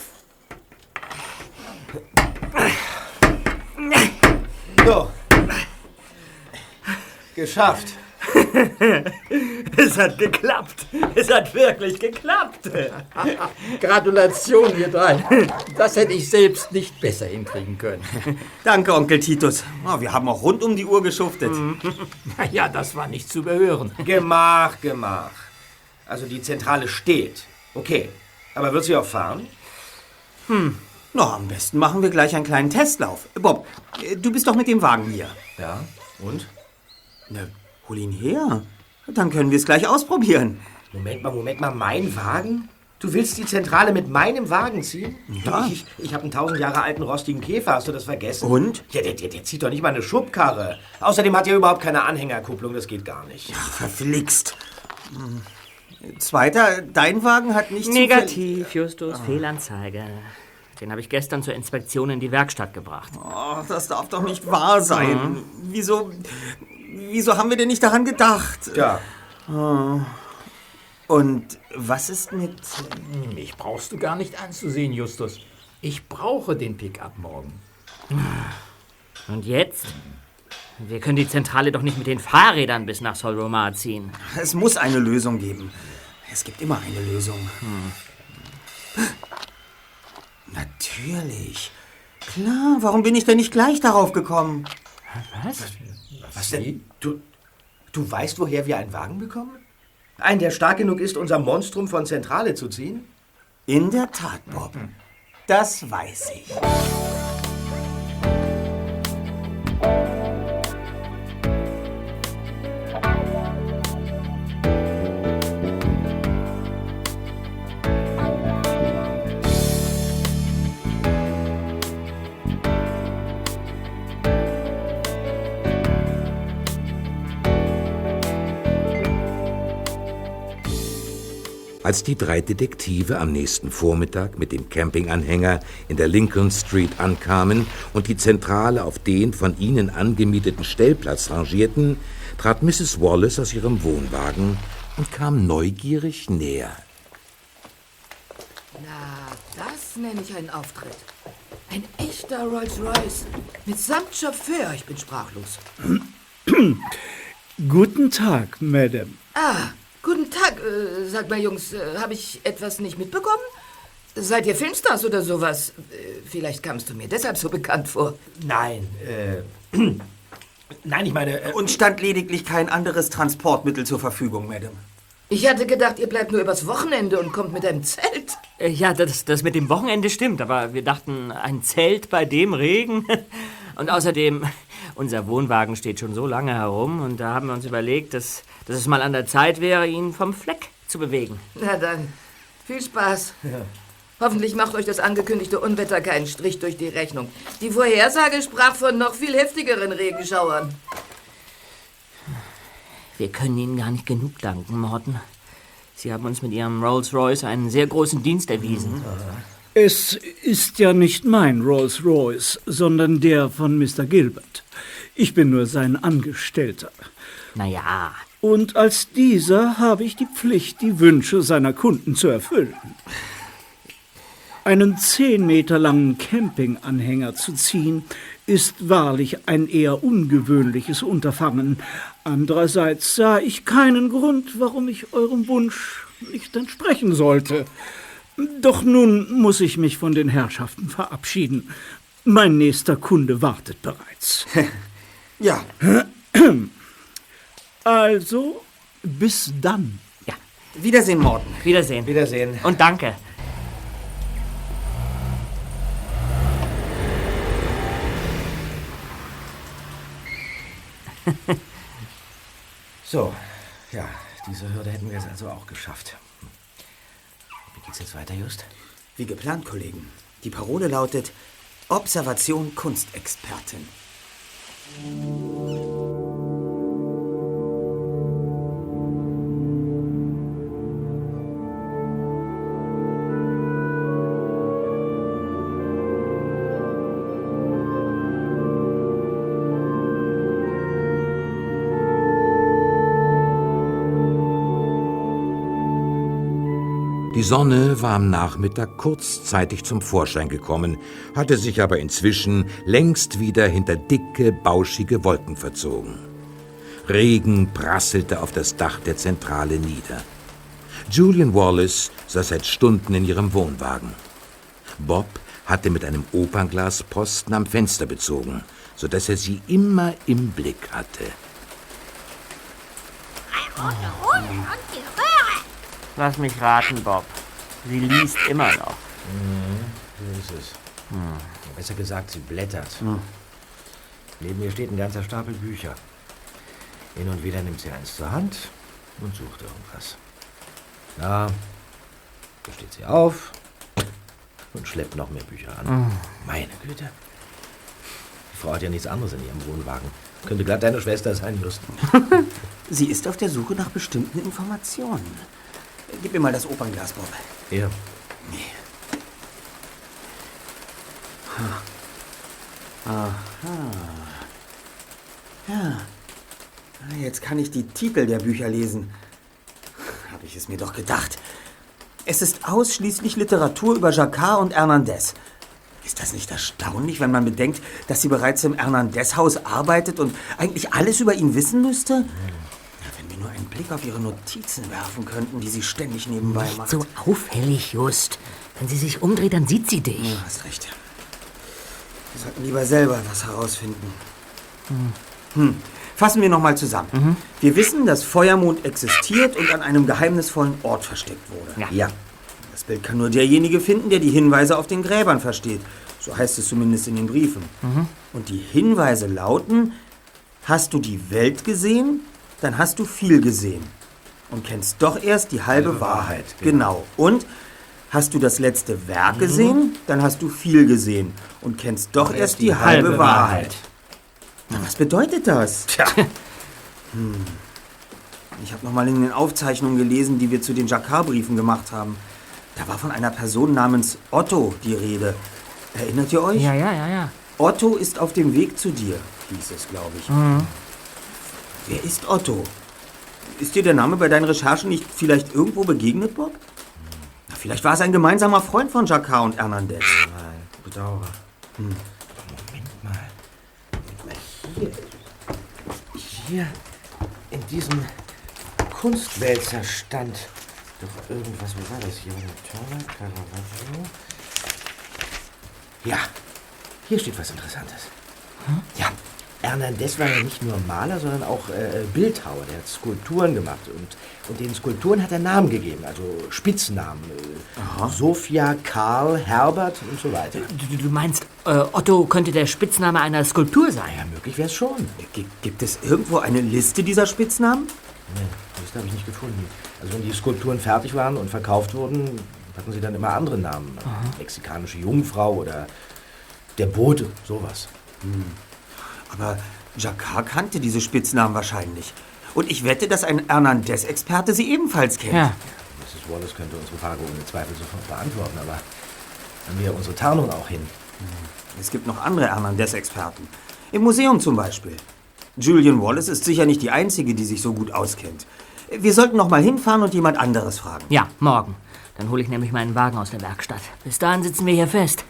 So. Geschafft. es hat geklappt. Es hat wirklich geklappt. Gratulation, ihr drei. Das hätte ich selbst nicht besser hinkriegen können. Danke, Onkel Titus. Oh, wir haben auch rund um die Uhr geschuftet. Ja, das war nicht zu überhören. Gemach, Gemach. Also die Zentrale steht. Okay. Aber wird sie auch fahren? Hm. Na, am besten machen wir gleich einen kleinen Testlauf. Bob, äh, du bist doch mit dem Wagen hier. Ja. Und? Na, hol ihn her. Dann können wir es gleich ausprobieren. Moment mal, Moment mal. Mein Wagen? Du willst die Zentrale mit meinem Wagen ziehen? Ja. Ich, ich habe einen tausend Jahre alten rostigen Käfer, hast du das vergessen? Und? Ja, der, der, der zieht doch nicht mal eine Schubkarre. Außerdem hat er überhaupt keine Anhängerkupplung, das geht gar nicht. Ach, verflixt. Hm. Zweiter, dein Wagen hat nicht Negativ, Justus, Fehlanzeige. Den habe ich gestern zur Inspektion in die Werkstatt gebracht. Oh, das darf doch nicht wahr sein. Mhm. Wieso, wieso haben wir denn nicht daran gedacht? Ja. Oh. Und was ist mit... Mich brauchst du gar nicht anzusehen, Justus. Ich brauche den Pickup morgen. Und jetzt? Wir können die Zentrale doch nicht mit den Fahrrädern bis nach Solromar ziehen. Es muss eine Lösung geben. Es gibt immer eine Lösung. Hm. Natürlich. Klar, warum bin ich denn nicht gleich darauf gekommen? Was? Was denn? Du, du weißt, woher wir einen Wagen bekommen? Einen, der stark genug ist, unser Monstrum von Zentrale zu ziehen? In der Tat, Bob. Das weiß ich. Als die drei Detektive am nächsten Vormittag mit dem Campinganhänger in der Lincoln Street ankamen und die Zentrale auf den von ihnen angemieteten Stellplatz rangierten, trat Mrs. Wallace aus ihrem Wohnwagen und kam neugierig näher. Na, das nenne ich einen Auftritt. Ein echter Rolls-Royce. Mitsamt Chauffeur. Ich bin sprachlos. Guten Tag, Madame. Ah, guten Tag. Äh, sag mal, Jungs, äh, habe ich etwas nicht mitbekommen? Seid ihr Filmstars oder sowas? Äh, vielleicht kamst du mir deshalb so bekannt vor. Nein, äh. Nein, ich meine. Äh, Und stand lediglich kein anderes Transportmittel zur Verfügung, Madame. Ich hatte gedacht, ihr bleibt nur übers Wochenende und kommt mit einem Zelt. Äh, Ja, das, das mit dem Wochenende stimmt, aber wir dachten, ein Zelt bei dem Regen. Und außerdem, unser Wohnwagen steht schon so lange herum und da haben wir uns überlegt, dass, dass es mal an der Zeit wäre, ihn vom Fleck zu bewegen. Na dann, Viel Spaß. Hoffentlich macht euch das angekündigte Unwetter keinen Strich durch die Rechnung. Die Vorhersage sprach von noch viel heftigeren Regenschauern. Wir können Ihnen gar nicht genug danken, Morton. Sie haben uns mit Ihrem Rolls-Royce einen sehr großen Dienst erwiesen. Es ist ja nicht mein Rolls-Royce, sondern der von Mr. Gilbert. Ich bin nur sein Angestellter. Naja. Und als dieser habe ich die Pflicht, die Wünsche seiner Kunden zu erfüllen. Einen zehn Meter langen Campinganhänger zu ziehen, ist wahrlich ein eher ungewöhnliches Unterfangen. Andererseits sah ich keinen Grund, warum ich eurem Wunsch nicht entsprechen sollte. Doch nun muss ich mich von den Herrschaften verabschieden. Mein nächster Kunde wartet bereits. Ja. Also, bis dann. Ja. Wiedersehen, Morten. Wiedersehen. Wiedersehen. Und danke. So, ja, diese Hürde hätten wir jetzt also auch geschafft. Wie geht's jetzt weiter, Just? Wie geplant, Kollegen. Die Parole lautet Observation Kunstexpertin. Die Sonne war am Nachmittag kurzzeitig zum Vorschein gekommen, hatte sich aber inzwischen längst wieder hinter dicke, bauschige Wolken verzogen. Regen prasselte auf das Dach der Zentrale nieder. Julian Wallace saß seit Stunden in ihrem Wohnwagen. Bob hatte mit einem Opernglas Posten am Fenster bezogen, so dass er sie immer im Blick hatte. Lass mich raten, Bob. Sie liest immer noch. Mhm, so ist es. Hm. Besser gesagt, sie blättert. Hm. Neben mir steht ein ganzer Stapel Bücher. Hin und wieder nimmt sie eins zur Hand und sucht irgendwas. Ja, da steht sie auf und schleppt noch mehr Bücher an. Mhm. Meine Güte. Die Frau hat ja nichts anderes in ihrem Wohnwagen. Könnte glatt deine Schwester sein, Just. Sie ist auf der Suche nach bestimmten Informationen. Gib mir mal das Opernglas, Bob. Hier. Aha. Ja. Jetzt kann ich die Titel der Bücher lesen. Habe ich es mir doch gedacht. Es ist ausschließlich Literatur über Jacquard und Hernandez. Ist das nicht erstaunlich, wenn man bedenkt, dass sie bereits im Hernandez-Haus arbeitet und eigentlich alles über ihn wissen müsste? Ja, nur einen Blick auf ihre Notizen werfen könnten, die sie ständig nebenbei Nicht macht. so auffällig, Just. Wenn sie sich umdreht, dann sieht sie dich. Ja, hast recht. Wir sollten lieber selber was herausfinden. Hm. Fassen wir nochmal zusammen. Wir wissen, dass Feuermond existiert und an einem geheimnisvollen Ort versteckt wurde. Ja. Das Bild kann nur derjenige finden, der die Hinweise auf den Gräbern versteht. So heißt es zumindest in den Briefen. Mhm. Und die Hinweise lauten, hast du die Welt gesehen, dann hast du viel gesehen. Und kennst doch erst die halbe, Halbe Wahrheit. Wahrheit, Genau. Und hast du das letzte Werk gesehen, dann hast du viel gesehen. Und kennst doch erst die, halbe, Wahrheit. Na, was bedeutet das? Tja. Hm. Ich habe noch mal in den Aufzeichnungen gelesen, die wir zu den Jacquard-Briefen gemacht haben. Da war von einer Person namens Otto die Rede. Erinnert ihr euch? Ja, ja, ja, ja. Otto ist auf dem Weg zu dir, hieß es, glaube ich. Mhm. Wer ist Otto? Ist dir der Name bei deinen Recherchen nicht vielleicht irgendwo begegnet, Bob? Na, vielleicht war es ein gemeinsamer Freund von Jacquard und Hernandez. Nein, bedauere. Hm. Moment mal. Moment mal. Hier. Hier in diesem Kunstwälzer stand doch irgendwas. Wo war das hier? Turner, Caravaggio. Ja, hier steht was Interessantes. Ja, Hernandez war ja nicht nur Maler, sondern auch äh, Bildhauer. Der hat Skulpturen gemacht und, und den Skulpturen hat er Namen gegeben, also Spitznamen. Äh, Sophia, Karl, Herbert und so weiter. Du, du meinst, äh, Otto könnte der Spitzname einer Skulptur sein? Ja, möglich wäre es schon. G gibt es irgendwo eine Liste dieser Spitznamen? Nee, das habe ich nicht gefunden. Also wenn die Skulpturen fertig waren und verkauft wurden, hatten sie dann immer andere Namen. Mexikanische Jungfrau oder der Bote, sowas. Hm. Aber Jacquard kannte diese Spitznamen wahrscheinlich. Und ich wette, dass ein Hernandez-Experte sie ebenfalls kennt. Ja. Mrs. Wallace könnte unsere Frage ohne Zweifel sofort beantworten, aber haben wir unsere Tarnung auch hin. Es gibt noch andere Hernandez-Experten. Im Museum zum Beispiel. Julian Wallace ist sicher nicht die Einzige, die sich so gut auskennt. Wir sollten noch mal hinfahren und jemand anderes fragen. Ja, morgen. Dann hole ich nämlich meinen Wagen aus der Werkstatt. Bis dahin sitzen wir hier fest.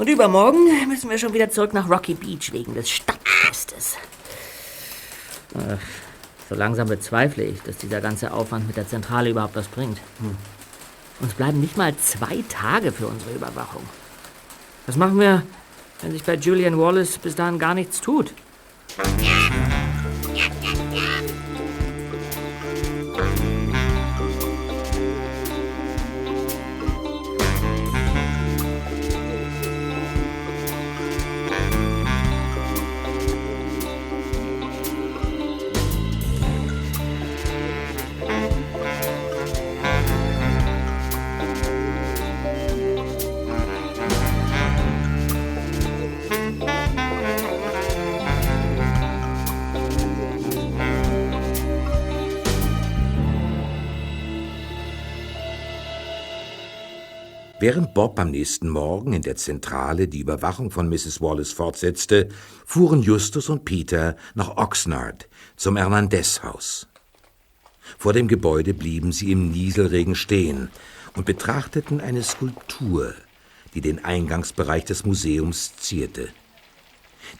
Und übermorgen müssen wir schon wieder zurück nach Rocky Beach wegen des Stadtfestes. Äh, so langsam bezweifle ich, dass dieser ganze Aufwand mit der Zentrale überhaupt was bringt. Hm. Uns bleiben nicht mal zwei Tage für unsere Überwachung. Was machen wir, wenn sich bei Julian Wallace bis dahin gar nichts tut? Während Bob am nächsten Morgen in der Zentrale die Überwachung von Mrs. Wallace fortsetzte, fuhren Justus und Peter nach Oxnard zum Hernandez-Haus. Vor dem Gebäude blieben sie im Nieselregen stehen und betrachteten eine Skulptur, die den Eingangsbereich des Museums zierte.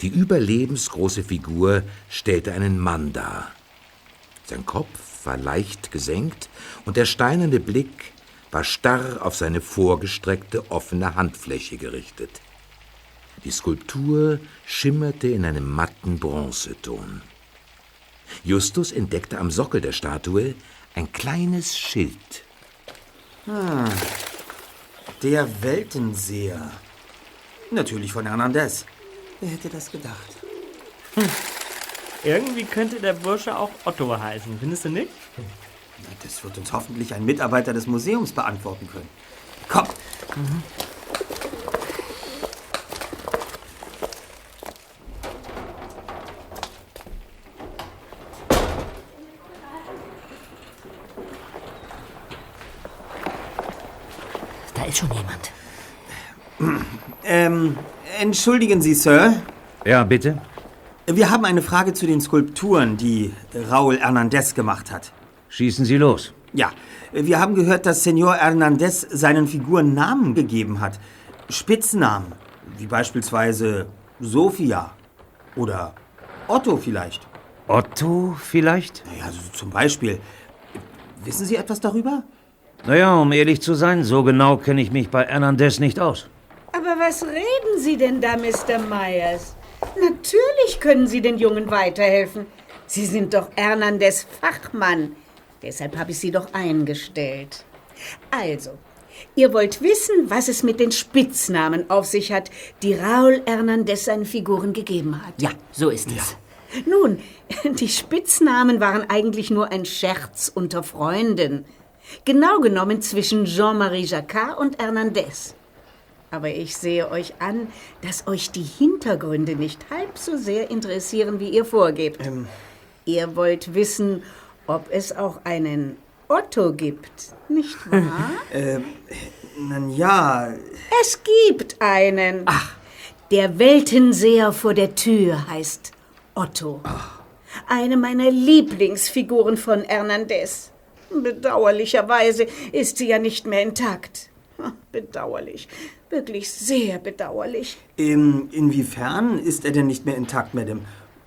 Die überlebensgroße Figur stellte einen Mann dar. Sein Kopf war leicht gesenkt und der steinerne Blick war starr auf seine vorgestreckte offene Handfläche gerichtet. Die Skulptur schimmerte in einem matten Bronzeton. Justus entdeckte am Sockel der Statue ein kleines Schild. Ah, der Weltenseher. Natürlich von Hernandez. Wer hätte das gedacht? Hm. Irgendwie könnte der Bursche auch Otto heißen, findest du nicht? Das wird uns hoffentlich ein Mitarbeiter des Museums beantworten können. Komm. Mhm. Da ist schon jemand. Ähm, entschuldigen Sie, Sir. Ja, bitte? Wir haben eine Frage zu den Skulpturen, die Raúl Hernandez gemacht hat. Schießen Sie los. Ja, wir haben gehört, dass Senor Hernandez seinen Figuren Namen gegeben hat. Spitznamen, wie beispielsweise Sophia oder Otto vielleicht. Otto vielleicht? Naja, also zum Beispiel. Wissen Sie etwas darüber? Naja, um ehrlich zu sein, so genau kenne ich mich bei Hernandez nicht aus. Aber was reden Sie denn da, Mr. Myers? Natürlich können Sie den Jungen weiterhelfen. Sie sind doch Hernandez Fachmann. Deshalb habe ich Sie doch eingestellt. Also, ihr wollt wissen, was es mit den Spitznamen auf sich hat, die Raúl Hernandez seinen Figuren gegeben hat. Ja, so ist es. Nun, die Spitznamen waren eigentlich nur ein Scherz unter Freunden. Genau genommen zwischen Jean-Marie Jacquard und Hernandez. Aber ich sehe euch an, dass euch die Hintergründe nicht halb so sehr interessieren, wie ihr vorgebt. Ähm. Ihr wollt wissen, ob es auch einen Otto gibt, nicht wahr? äh, nun ja. Es gibt einen. Ach. Der Weltenseher vor der Tür heißt Otto. Ach. Eine meiner Lieblingsfiguren von Hernandez. Bedauerlicherweise ist sie ja nicht mehr intakt. Bedauerlich. Wirklich sehr bedauerlich. In, inwiefern ist er denn nicht mehr intakt, Madame?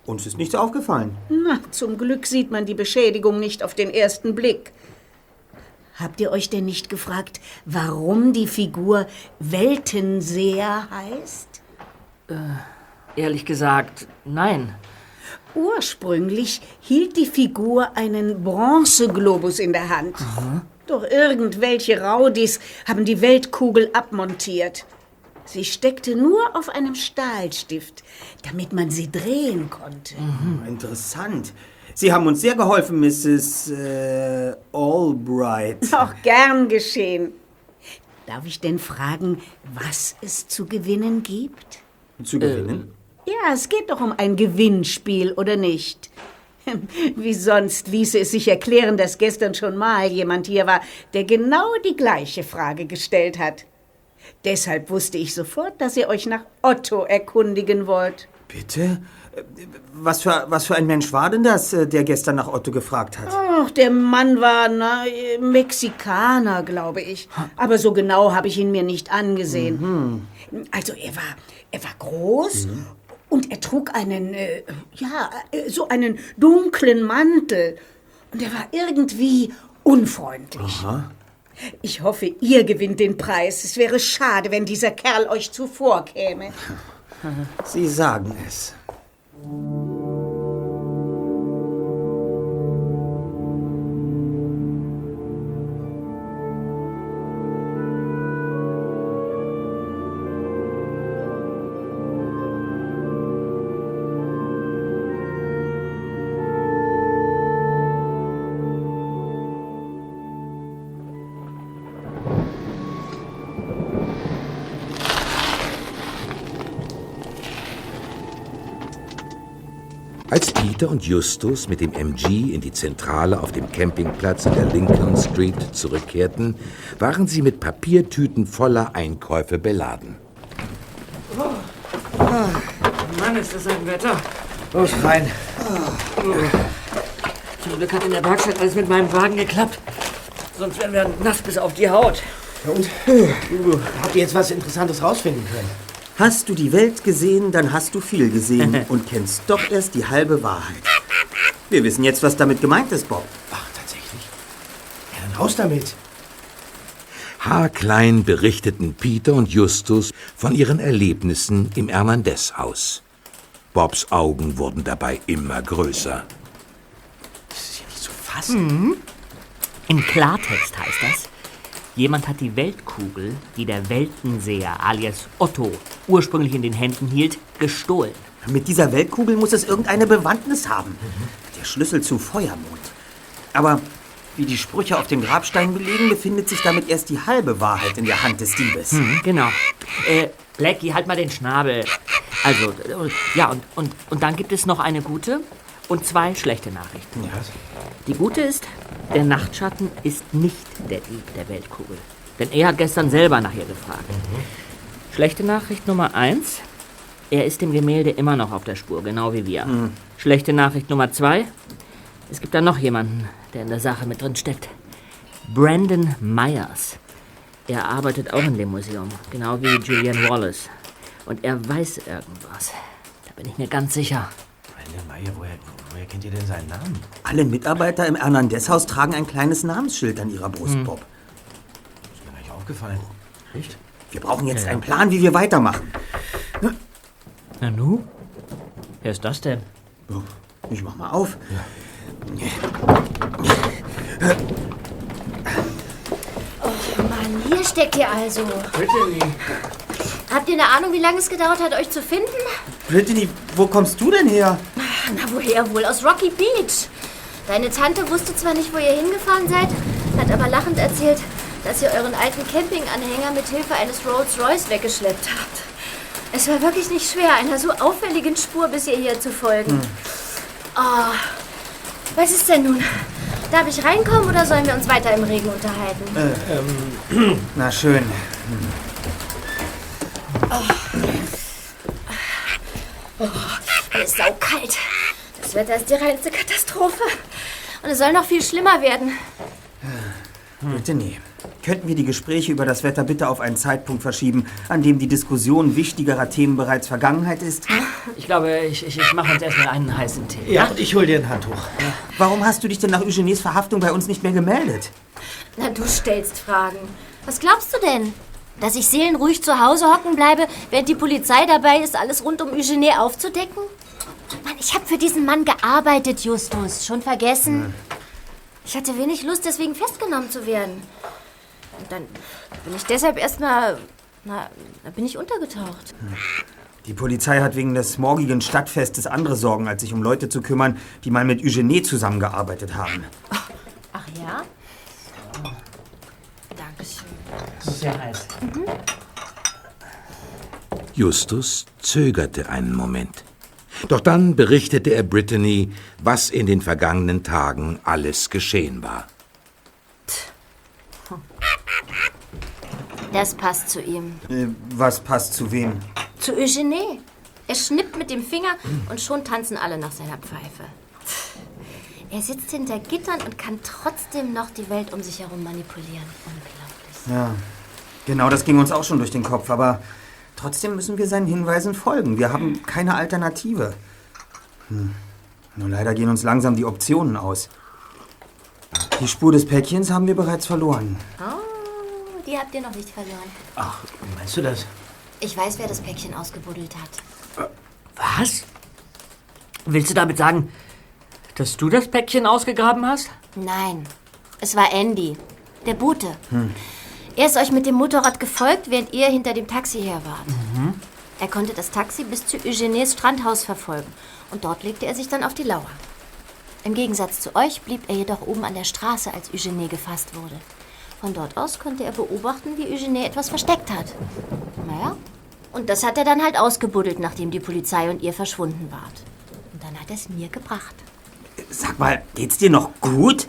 Uns ist nichts aufgefallen. Na, zum Glück sieht man die Beschädigung nicht auf den ersten Blick. Habt ihr euch denn nicht gefragt, warum die Figur Weltenseher heißt? Äh, ehrlich gesagt, nein. Ursprünglich hielt die Figur einen Bronzeglobus in der Hand. Aha. Doch irgendwelche Raudis haben die Weltkugel abmontiert. Sie steckte nur auf einem Stahlstift, damit man sie drehen konnte. Mhm, interessant. Sie haben uns sehr geholfen, Mrs. Äh, Albright. Auch gern geschehen. Darf ich denn fragen, was es zu gewinnen gibt? Zu gewinnen? Ja, es geht doch um ein Gewinnspiel, oder nicht? Wie sonst ließe es sich erklären, dass gestern schon mal jemand hier war, der genau die gleiche Frage gestellt hat. Deshalb wusste ich sofort, dass ihr euch nach Otto erkundigen wollt. Bitte? Äh, Was für, was für ein Mensch war denn das, äh, der gestern nach Otto gefragt hat? Ach, der Mann war na, Mexikaner, glaube ich. Aber so genau habe ich ihn mir nicht angesehen. Mhm. Also er war, er war groß und er trug einen, äh, ja, äh, so einen dunklen Mantel. Und er war irgendwie unfreundlich. Aha. Ich hoffe, ihr gewinnt den Preis. Es wäre schade, wenn dieser Kerl euch zuvorkäme. Sie sagen es. Peter und Justus mit dem MG in die Zentrale auf dem Campingplatz in der Lincoln Street zurückkehrten, waren sie mit Papiertüten voller Einkäufe beladen. Ah, Mann, ist das ein Wetter. Los, rein. Zum Glück hat in der Werkstatt alles mit meinem Wagen geklappt. Sonst wären wir nass bis auf die Haut. Und? Habt ihr jetzt was Interessantes rausfinden können? Hast du die Welt gesehen, dann hast du viel gesehen und kennst doch erst die halbe Wahrheit. Wir wissen jetzt, was damit gemeint ist, Bob. Ach, tatsächlich. Ja, dann raus damit. Haarklein berichteten Peter und Justus von ihren Erlebnissen im Hernandez-Haus. Bobs Augen wurden dabei immer größer. Mhm. Im Klartext heißt das, jemand hat die Weltkugel, die der Weltenseher alias Otto ursprünglich in den Händen hielt, gestohlen. Mit dieser Weltkugel muss es irgendeine Bewandtnis haben. Der Schlüssel zu Feuermond. Aber wie die Sprüche auf dem Grabstein belegen, befindet sich damit erst die halbe Wahrheit in der Hand des Diebes. Mhm, genau. Äh, Blackie, halt mal den Schnabel. Also, äh, ja, und, und, und dann gibt es noch eine gute und zwei schlechte Nachrichten. Die gute ist, der Nachtschatten ist nicht der Dieb der Weltkugel. Denn er hat gestern selber nach ihr gefragt. Schlechte Nachricht Nummer eins, er ist dem Gemälde immer noch auf der Spur, genau wie wir. Schlechte Nachricht Nummer zwei, es gibt da noch jemanden, der in der Sache mit drin steckt. Brandon Myers. Er arbeitet auch in dem Museum, genau wie Julian Wallace. Und er weiß irgendwas. Da bin ich mir ganz sicher. Brandon Meyer, woher, woher kennt ihr denn seinen Namen? Alle Mitarbeiter im Hernandez-Haus tragen ein kleines Namensschild an ihrer Brust, Hm. Bob. Ist mir gar nicht aufgefallen. Echt? Wir brauchen jetzt Ja, ja. einen Plan, wie wir weitermachen. Na nu? Wer ist das denn? Ich mach mal auf. Oh Mann, hier steckt ihr also. Brittany. Habt ihr eine Ahnung, wie lange es gedauert hat, euch zu finden? Brittany, wo kommst du denn her? Na, woher wohl? Aus Rocky Beach. Deine Tante wusste zwar nicht, wo ihr hingefahren seid, hat aber lachend erzählt, dass ihr euren alten Campinganhänger mit Hilfe eines Rolls-Royce weggeschleppt habt. Es war wirklich nicht schwer, einer so auffälligen Spur bis hierher zu folgen. Oh, was ist denn nun? Darf ich reinkommen oder sollen wir uns weiter im Regen unterhalten? Äh, ähm, na schön. Oh, mir ist saukalt. Das Wetter ist die reinste Katastrophe. Und es soll noch viel schlimmer werden. Brittany, könnten wir die Gespräche über das Wetter bitte auf einen Zeitpunkt verschieben, an dem die Diskussion wichtigerer Themen bereits Vergangenheit ist? Ich glaube, ich, ich, ich mache uns erstmal einen heißen Tee. Ja, und ich hol dir ein Handtuch. Warum hast du dich denn nach Eugenies Verhaftung bei uns nicht mehr gemeldet? Na, du stellst Fragen. Was glaubst du denn? Dass ich seelenruhig zu Hause hocken bleibe, während die Polizei dabei ist, alles rund um Eugenie aufzudecken? Mann, ich habe für diesen Mann gearbeitet, Justus. Schon vergessen? Ich hatte wenig Lust, deswegen festgenommen zu werden. Und dann bin ich deshalb erstmal. Na, da bin ich untergetaucht. Die Polizei hat wegen des morgigen Stadtfestes andere Sorgen, als sich um Leute zu kümmern, die mal mit Eugenie zusammengearbeitet haben. Ach ja? Das ist sehr heiß. Justus zögerte einen Moment. Doch dann berichtete er Brittany, was in den vergangenen Tagen alles geschehen war. Das passt zu ihm. Äh, was passt zu wem? Zu Eugene. Er schnippt mit dem Finger und schon tanzen alle nach seiner Pfeife. Er sitzt hinter Gittern und kann trotzdem noch die Welt um sich herum manipulieren. Unglaublich. Ja, genau das ging uns auch schon durch den Kopf, aber trotzdem müssen wir seinen Hinweisen folgen. Wir haben keine Alternative. Hm. Nur leider gehen uns langsam die Optionen aus. Die Spur des Päckchens haben wir bereits verloren. Oh, die habt ihr noch nicht verloren. Ach, wie meinst du das? Ich weiß, wer das Päckchen ausgebuddelt hat. Was? Willst du damit sagen, dass du das Päckchen ausgegraben hast? Nein, es war Andy, der Bote. Hm. Er ist euch mit dem Motorrad gefolgt, während ihr hinter dem Taxi her wart. Mhm. Er konnte das Taxi bis zu Eugenes Strandhaus verfolgen und dort legte er sich dann auf die Lauer. Im Gegensatz zu euch blieb er jedoch oben an der Straße, als Eugene gefasst wurde. Von dort aus konnte er beobachten, wie Eugene etwas versteckt hat. Naja, und das hat er dann halt ausgebuddelt, nachdem die Polizei und ihr verschwunden wart. Und dann hat er es mir gebracht. Sag mal, geht's dir noch gut?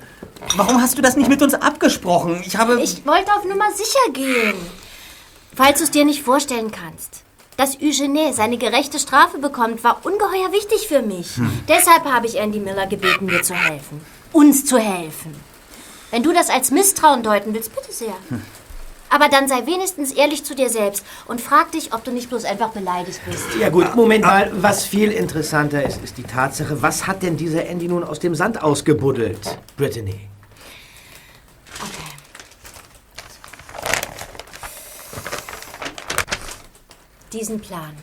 Warum hast du das nicht mit uns abgesprochen? Ich habe. Ich wollte auf Nummer sicher gehen. Falls du es dir nicht vorstellen kannst. Dass Eugene seine gerechte Strafe bekommt, war ungeheuer wichtig für mich. Hm. Deshalb habe ich Andy Miller gebeten, mir zu helfen. Uns zu helfen. Wenn du das als Misstrauen deuten willst, bitte sehr. Hm. Aber dann sei wenigstens ehrlich zu dir selbst und frag dich, ob du nicht bloß einfach beleidigt bist. Ja gut, Moment mal. Was viel interessanter ist, ist die Tatsache, was hat denn dieser Andy nun aus dem Sand ausgebuddelt, Brittany? Diesen Plan.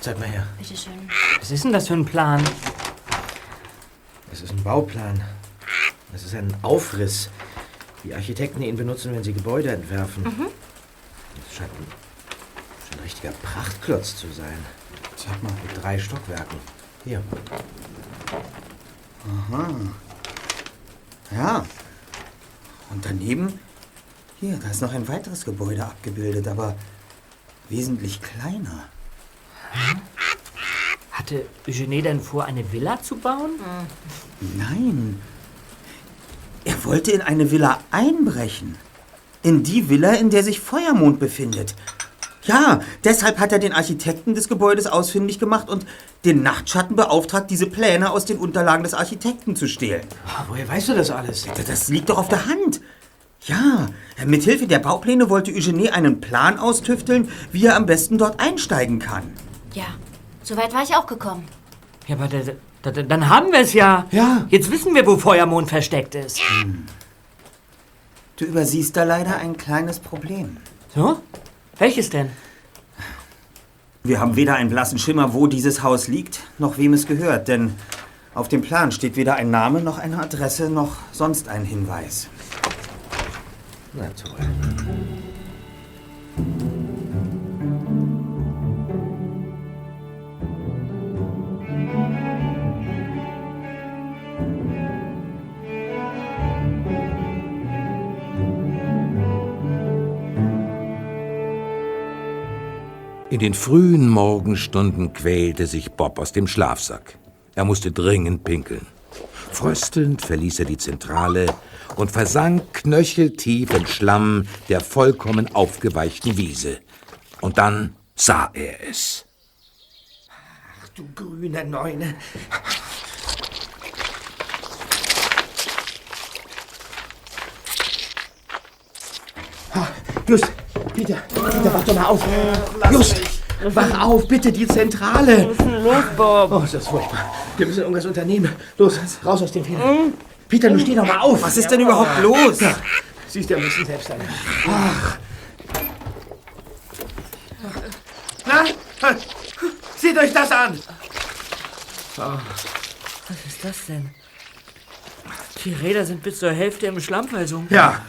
Zeig mal her. Bitteschön. Was ist denn das für ein Plan? Das ist ein Bauplan. Das ist ein Aufriss, wie Architekten ihn benutzen, wenn sie Gebäude entwerfen. Mhm. Das scheint ein, scheint ein richtiger Prachtklotz zu sein. Sag mal. Mit drei Stockwerken. Hier. Aha. Ja. Und daneben? Hier, da ist noch ein weiteres Gebäude abgebildet, aber wesentlich kleiner. Hatte Eugene denn vor, eine Villa zu bauen? Nein. Er wollte in eine Villa einbrechen. In die Villa, in der sich Feuermond befindet. Ja, deshalb hat er den Architekten des Gebäudes ausfindig gemacht und den Nachtschatten beauftragt, diese Pläne aus den Unterlagen des Architekten zu stehlen. Woher weißt du das alles? Das liegt doch auf der Hand. Ja, mithilfe der Baupläne wollte Eugenie einen Plan austüfteln, wie er am besten dort einsteigen kann. Ja, soweit war ich auch gekommen. Ja, aber da, da, da, dann haben wir es ja. Ja. Jetzt wissen wir, wo Feuermond versteckt ist. Du übersiehst da leider ein kleines Problem. So? Welches denn? Wir haben weder einen blassen Schimmer, wo dieses Haus liegt, noch wem es gehört, denn auf dem Plan steht weder ein Name, noch eine Adresse, noch sonst ein Hinweis. Na toll. In den frühen Morgenstunden quälte sich Bob aus dem Schlafsack. Er musste dringend pinkeln. Fröstelnd verließ er die Zentrale und versank knöcheltief im Schlamm der vollkommen aufgeweichten Wiese. Und dann sah er es. Ach du grüne Neune. Ah, Just, Peter, Peter, wach doch mal auf. Just, wach auf, bitte, die Zentrale. Was ist denn los, Bob? Oh, ist das furchtbar. Wir müssen irgendwas unternehmen. Los, raus aus dem Fehler. Peter, nun steh doch mal auf. Was ist denn überhaupt los? Ja, siehst du am besten selbst an. Ach. Na, seht euch das an. Was ist das denn? Die Räder sind bis zur Hälfte im Schlamm versunken. Ja.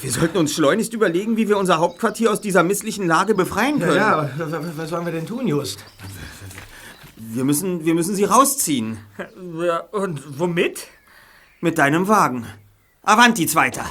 Wir sollten uns schleunigst überlegen, wie wir unser Hauptquartier aus dieser misslichen Lage befreien können. Ja, ja, wa- wa- was sollen wir denn tun, Just? Wir müssen, wir müssen sie rausziehen. Ja, und womit? Mit deinem Wagen. Avanti, Zweiter.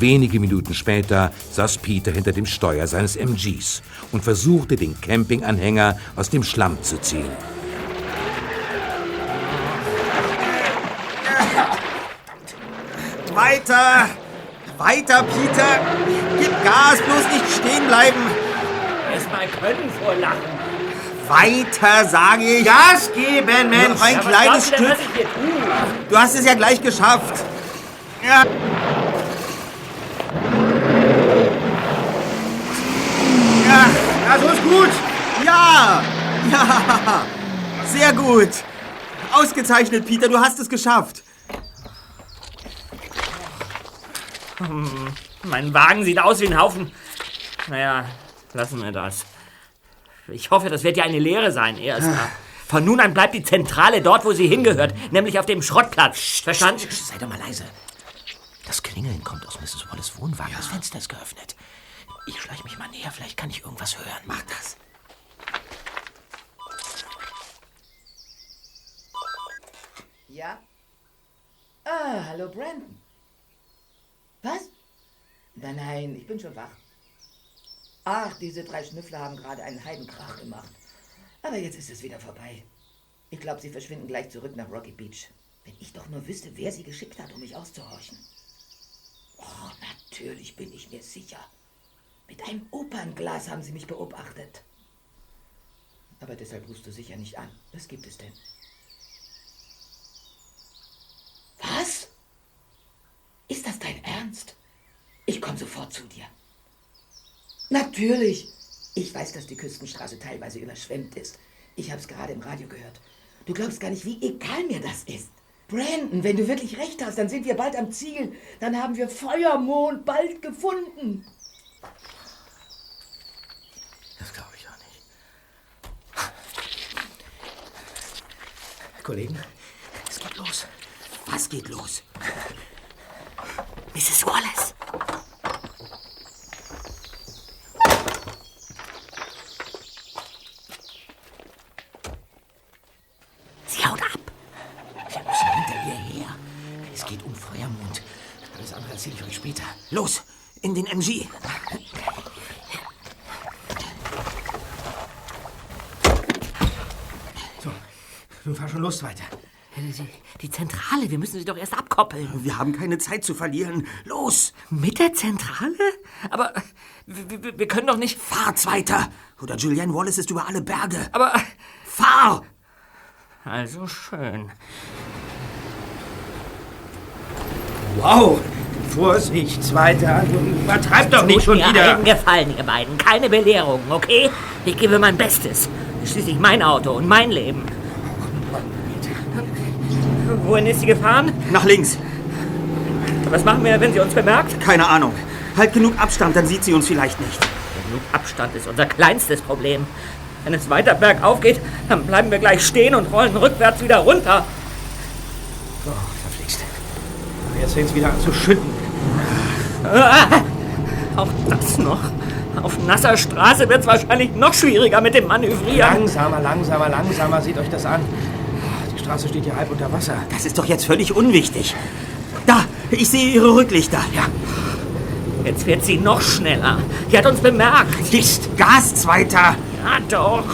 Wenige Minuten später saß Peter hinter dem Steuer seines MGs und versuchte, den Campinganhänger aus dem Schlamm zu ziehen. Weiter! Weiter, Peter! Gib Gas, bloß nicht stehen bleiben! Erstmal können vor Lachen. Weiter, sage ich! Gas geben, Mensch! Noch ein Ja, was kleines denn, Stück! was ich hier tue? Du hast es ja gleich geschafft! Ja! Ja, ja, so ist gut! Ja! Ja! Sehr gut! Ausgezeichnet, Peter, du hast es geschafft! Hm, Mein Wagen sieht aus wie ein Haufen. Naja, lassen wir das. Ich hoffe, das wird ja eine Lehre sein, erster. Von nun an bleibt die Zentrale dort, wo sie hingehört, nämlich auf dem Schrottplatz. Verstanden? Sei doch mal leise. Das Klingeln kommt aus Mrs. Wallace Wohnwagen. Das Fenster ist geöffnet. Ich schleiche mich mal näher, vielleicht kann ich irgendwas hören. Mach das. Ja? Ah, hallo Brandon. Was? Nein, nein, ich bin schon wach. Ach, diese drei Schnüffler haben gerade einen Heidenkrach gemacht. Aber jetzt ist es wieder vorbei. Ich glaube, sie verschwinden gleich zurück nach Rocky Beach. Wenn ich doch nur wüsste, wer sie geschickt hat, um mich auszuhorchen. Oh, natürlich bin ich mir sicher. Mit einem Opernglas haben sie mich beobachtet. Aber deshalb rufst du sicher nicht an. Was gibt es denn? Was? Ist das dein Ernst? Ich komme sofort zu dir. Natürlich. Ich weiß, dass die Küstenstraße teilweise überschwemmt ist. Ich habe es gerade im Radio gehört. Du glaubst gar nicht, wie egal mir das ist. Brandon, wenn du wirklich recht hast, dann sind wir bald am Ziel. Dann haben wir Feuermond bald gefunden. Das glaube ich auch nicht. Kollegen, es geht los. Was geht los? Mrs. Wallace. Sie haut ab. Wir müssen hinter ihr her. Es geht um Feuermond. Alles andere erzähle ich euch später. Los, in den MG! So, nun fahr schon los weiter. Die, die Zentrale, wir müssen sie doch erst abkoppeln. Wir haben keine Zeit zu verlieren. Los! Mit der Zentrale? Aber wir, wir- wir können doch nicht... Fahrt's weiter! Oder Julianne Wallace ist über alle Berge. Aber... Fahr! Also schön. Wow! Vorsicht, weiter. Übertreib doch nicht schon mir wieder. einen Gefallen, ihr beiden. Keine Belehrung, okay? Ich gebe mein Bestes. Schließlich mein Auto und mein Leben. Wohin ist sie gefahren? Nach links. Was machen wir, wenn sie uns bemerkt? Keine Ahnung. Halt genug Abstand, dann sieht sie uns vielleicht nicht. Genug Abstand ist unser kleinstes Problem. Wenn es weiter bergauf geht, dann bleiben wir gleich stehen und rollen rückwärts wieder runter. So, verflixt. Jetzt fängt's wieder an zu schütten. Ah, auch das noch. Auf nasser Straße wird es wahrscheinlich noch schwieriger mit dem Manövrieren. Langsamer, langsamer, langsamer. Seht euch das an. Die Straße steht hier halb unter Wasser. Das ist doch jetzt völlig unwichtig. Da, ich sehe ihre Rücklichter. Ja. Jetzt wird sie noch schneller. Die hat uns bemerkt. Dicht, Gas zweiter. Ja, doch.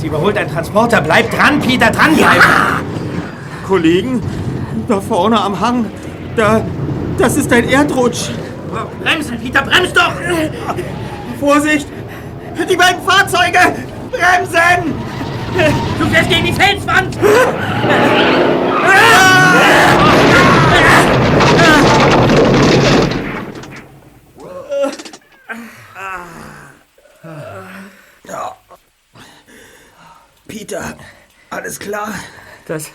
Sie überholt einen Transporter. Bleibt dran, Peter, dranbleiben. Kollegen, da vorne am Hang, da, das ist ein Erdrutsch. Bremsen, Peter, bremst doch! Vorsicht! Die beiden Fahrzeuge! Bremsen! Du fährst gegen die Felswand! Ja. Peter, alles klar? Das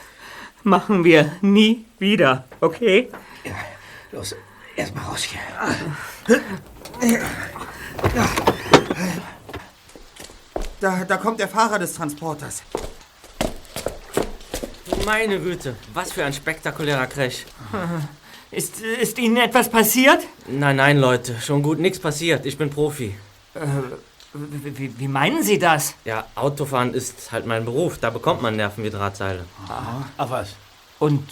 machen wir nie wieder, okay? Los, erstmal raus hier. Da, da kommt der Fahrer des Transporters. Meine Güte, was für ein spektakulärer Crash. Ist, ist Ihnen etwas passiert? Nein, nein, Leute, schon gut, nichts passiert. Ich bin Profi. Äh, wie, wie- meinen Sie das? Ja, Autofahren ist halt mein Beruf. Da bekommt man Nerven wie Drahtseile. Ach was. Und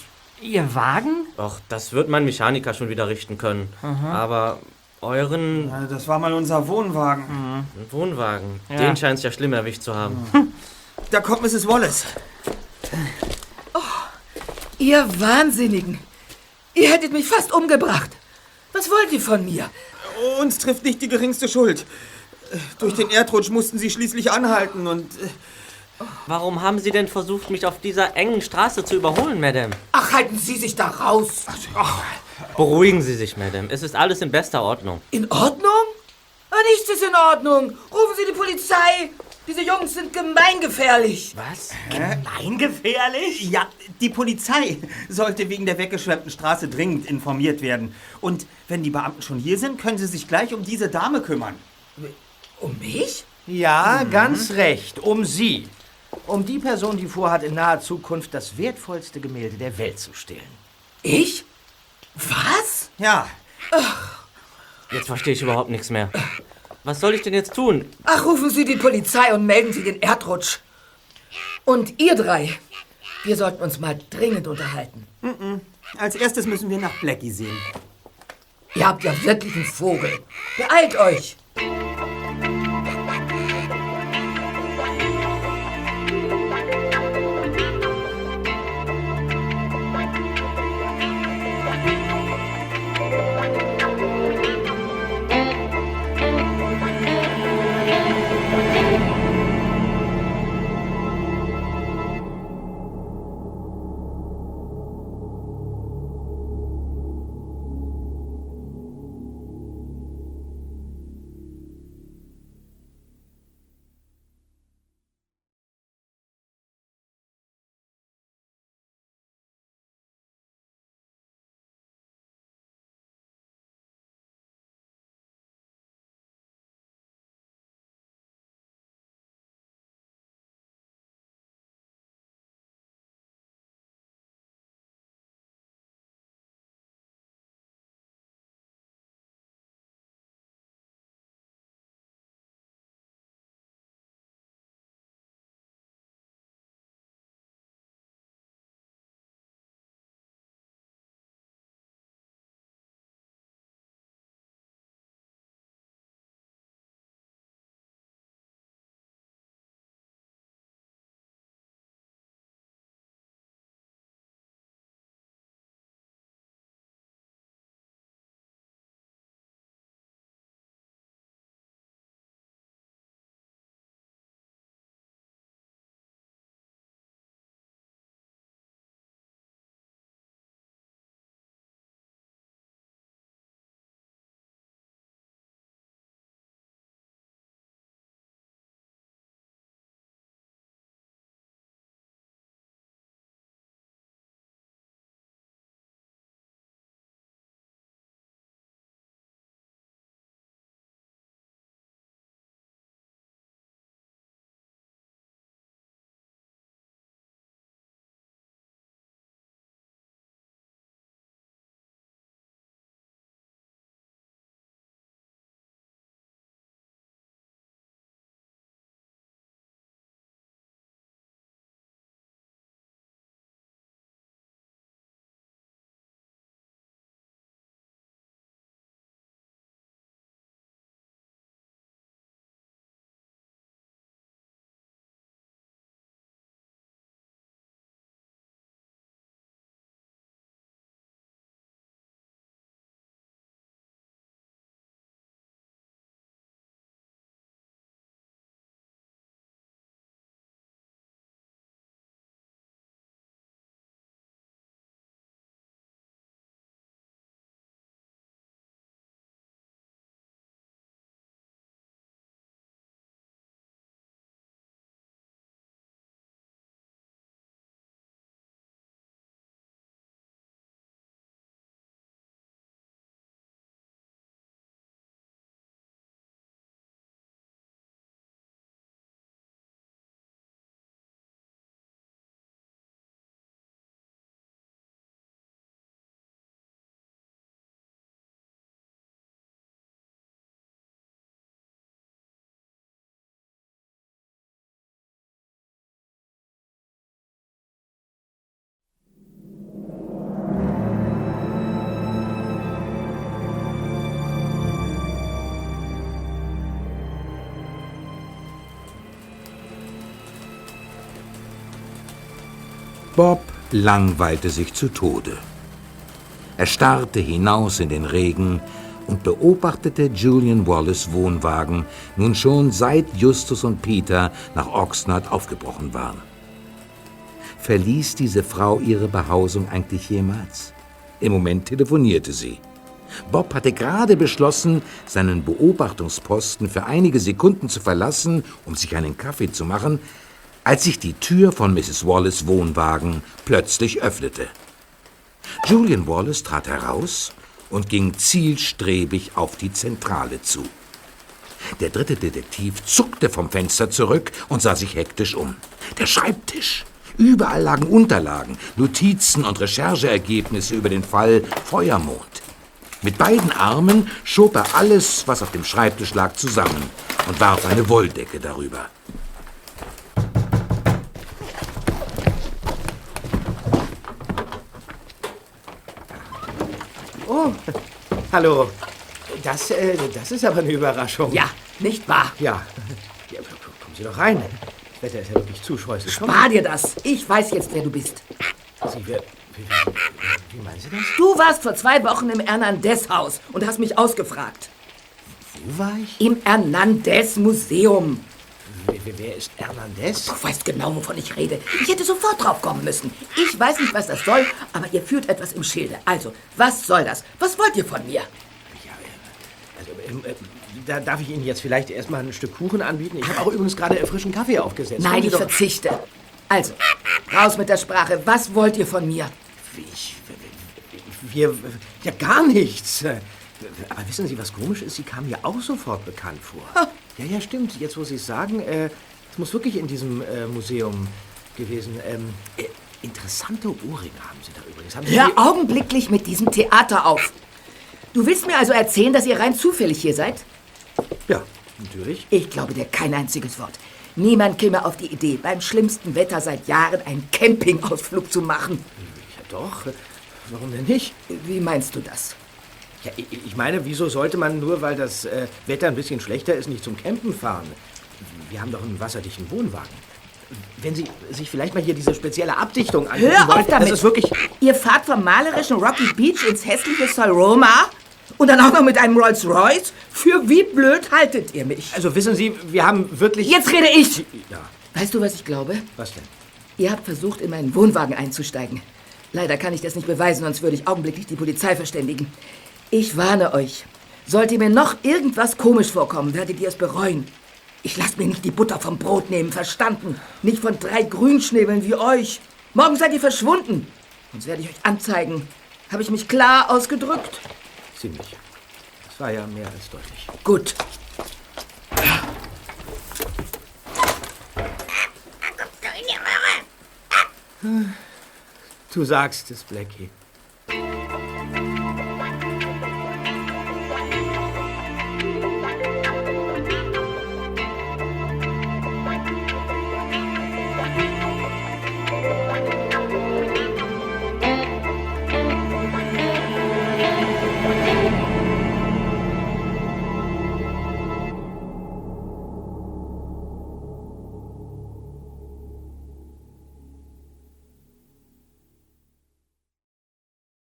Ihr Wagen? Och, das wird mein Mechaniker schon wieder richten können. Aha. Aber euren... Ja, das war mal unser Wohnwagen. Ein Wohnwagen. Ja. Den scheint es ja schlimm erwischt zu haben. Da kommt Mrs. Wallace. Ihr Wahnsinnigen! Ihr hättet mich fast umgebracht. Was wollt ihr von mir? Uns trifft nicht die geringste Schuld. Durch den Erdrutsch mussten Sie schließlich anhalten und... äh, Warum haben Sie denn versucht, mich auf dieser engen Straße zu überholen, Madame? Ach, halten Sie sich da raus! Beruhigen Sie sich, Madame. Es ist alles in bester Ordnung. In Ordnung? Ah, nichts ist in Ordnung. Rufen Sie die Polizei. Diese Jungs sind gemeingefährlich. Was? Gemeingefährlich? Ja, die Polizei sollte wegen der weggeschwemmten Straße dringend informiert werden. Und wenn die Beamten schon hier sind, können sie sich gleich um diese Dame kümmern. Um mich? Ja, ganz recht. Um Sie. Um die Person, die vorhat, in naher Zukunft das wertvollste Gemälde der Welt zu stehlen. Ich? Was? Ja. Jetzt verstehe ich überhaupt nichts mehr. Was soll ich denn jetzt tun? Ach, rufen Sie die Polizei und melden Sie den Erdrutsch. Und ihr drei, wir sollten uns mal dringend unterhalten. Mhm. Als erstes müssen wir nach Blackie sehen. Ihr habt ja wirklich einen Vogel. Beeilt euch. Bob langweilte sich zu Tode. Er starrte hinaus in den Regen und beobachtete Julian Wallace Wohnwagen nun schon seit Justus und Peter nach Oxnard aufgebrochen waren. Verließ diese Frau ihre Behausung eigentlich jemals? Im Moment telefonierte sie. Bob hatte gerade beschlossen, seinen Beobachtungsposten für einige Sekunden zu verlassen, um sich einen Kaffee zu machen, als sich die Tür von Mrs. Wallace Wohnwagen plötzlich öffnete. Julian Wallace trat heraus und ging zielstrebig auf die Zentrale zu. Der dritte Detektiv zuckte vom Fenster zurück und sah sich hektisch um. Der Schreibtisch. Überall lagen Unterlagen, Notizen und Rechercheergebnisse über den Fall Feuermond. Mit beiden Armen schob er alles, was auf dem Schreibtisch lag, zusammen und warf eine Wolldecke darüber. Oh, hallo. Das, äh, das ist aber eine Überraschung. Ja, nicht wahr? Ja. ja kommen Sie doch rein. Das Wetter ist ja wirklich zu scheußlich. Spar dir das. Ich weiß jetzt, wer du bist. Sie, wer, wie, wie, wie meinen Sie das? Du warst vor zwei Wochen im Hernandez-Haus und hast mich ausgefragt. Wo war ich? Im Hernandez-Museum. Wer, wer ist Hernandez? Du weißt genau, wovon ich rede. Ich hätte sofort drauf kommen müssen. Ich weiß nicht, was das soll, aber ihr führt etwas im Schilde. Also, was soll das? Was wollt ihr von mir? Also, ähm, äh, da darf ich Ihnen jetzt vielleicht erstmal ein Stück Kuchen anbieten. Ich habe auch übrigens gerade frischen Kaffee aufgesetzt. Nein, ich doch- verzichte. Also, raus mit der Sprache. Was wollt ihr von mir? Ich, wir, ja gar nichts. Aber wissen Sie, was komisch ist? Sie kam mir auch sofort bekannt vor. Ja, ja, stimmt. Jetzt, wo Sie es sagen, äh, es muss wirklich in diesem äh, Museum gewesen. Ähm, äh, interessante Ohrringe haben Sie da übrigens. Haben Sie Hör die- augenblicklich mit diesem Theater auf. Du willst mir also erzählen, dass ihr rein zufällig hier seid? Ja, natürlich. Ich glaube dir kein einziges Wort. Niemand käme auf die Idee, beim schlimmsten Wetter seit Jahren einen Campingausflug zu machen. Ja, doch. Warum denn nicht? Wie meinst du das? Ja, ich, meine, wieso sollte man nur, weil das äh, Wetter ein bisschen schlechter ist, nicht zum Campen fahren? Wir haben doch einen wasserdichten Wohnwagen. Wenn Sie sich vielleicht mal hier diese spezielle Abdichtung angucken Hör wollen, auf damit! das ist wirklich... Ihr fahrt vom malerischen Rocky Beach ins hässliche Solroma und dann auch noch mit einem Rolls Royce? Für wie blöd haltet ihr mich? Also wissen Sie, wir haben wirklich... Jetzt rede ich! Ja, Weißt du, was ich glaube? was denn? Ihr habt versucht, in meinen Wohnwagen einzusteigen. Leider kann ich das nicht beweisen, sonst würde ich augenblicklich die Polizei verständigen. Ich warne euch. Sollt ihr mir noch irgendwas komisch vorkommen, werdet ihr es bereuen. Ich lasse mir nicht die Butter vom Brot nehmen, verstanden? Nicht von drei Grünschnäbeln wie euch. Morgen seid ihr verschwunden. Sonst werde ich euch anzeigen. Habe ich mich klar ausgedrückt? Ziemlich. Das war ja mehr als deutlich. Gut. Du sagst es, Blackie.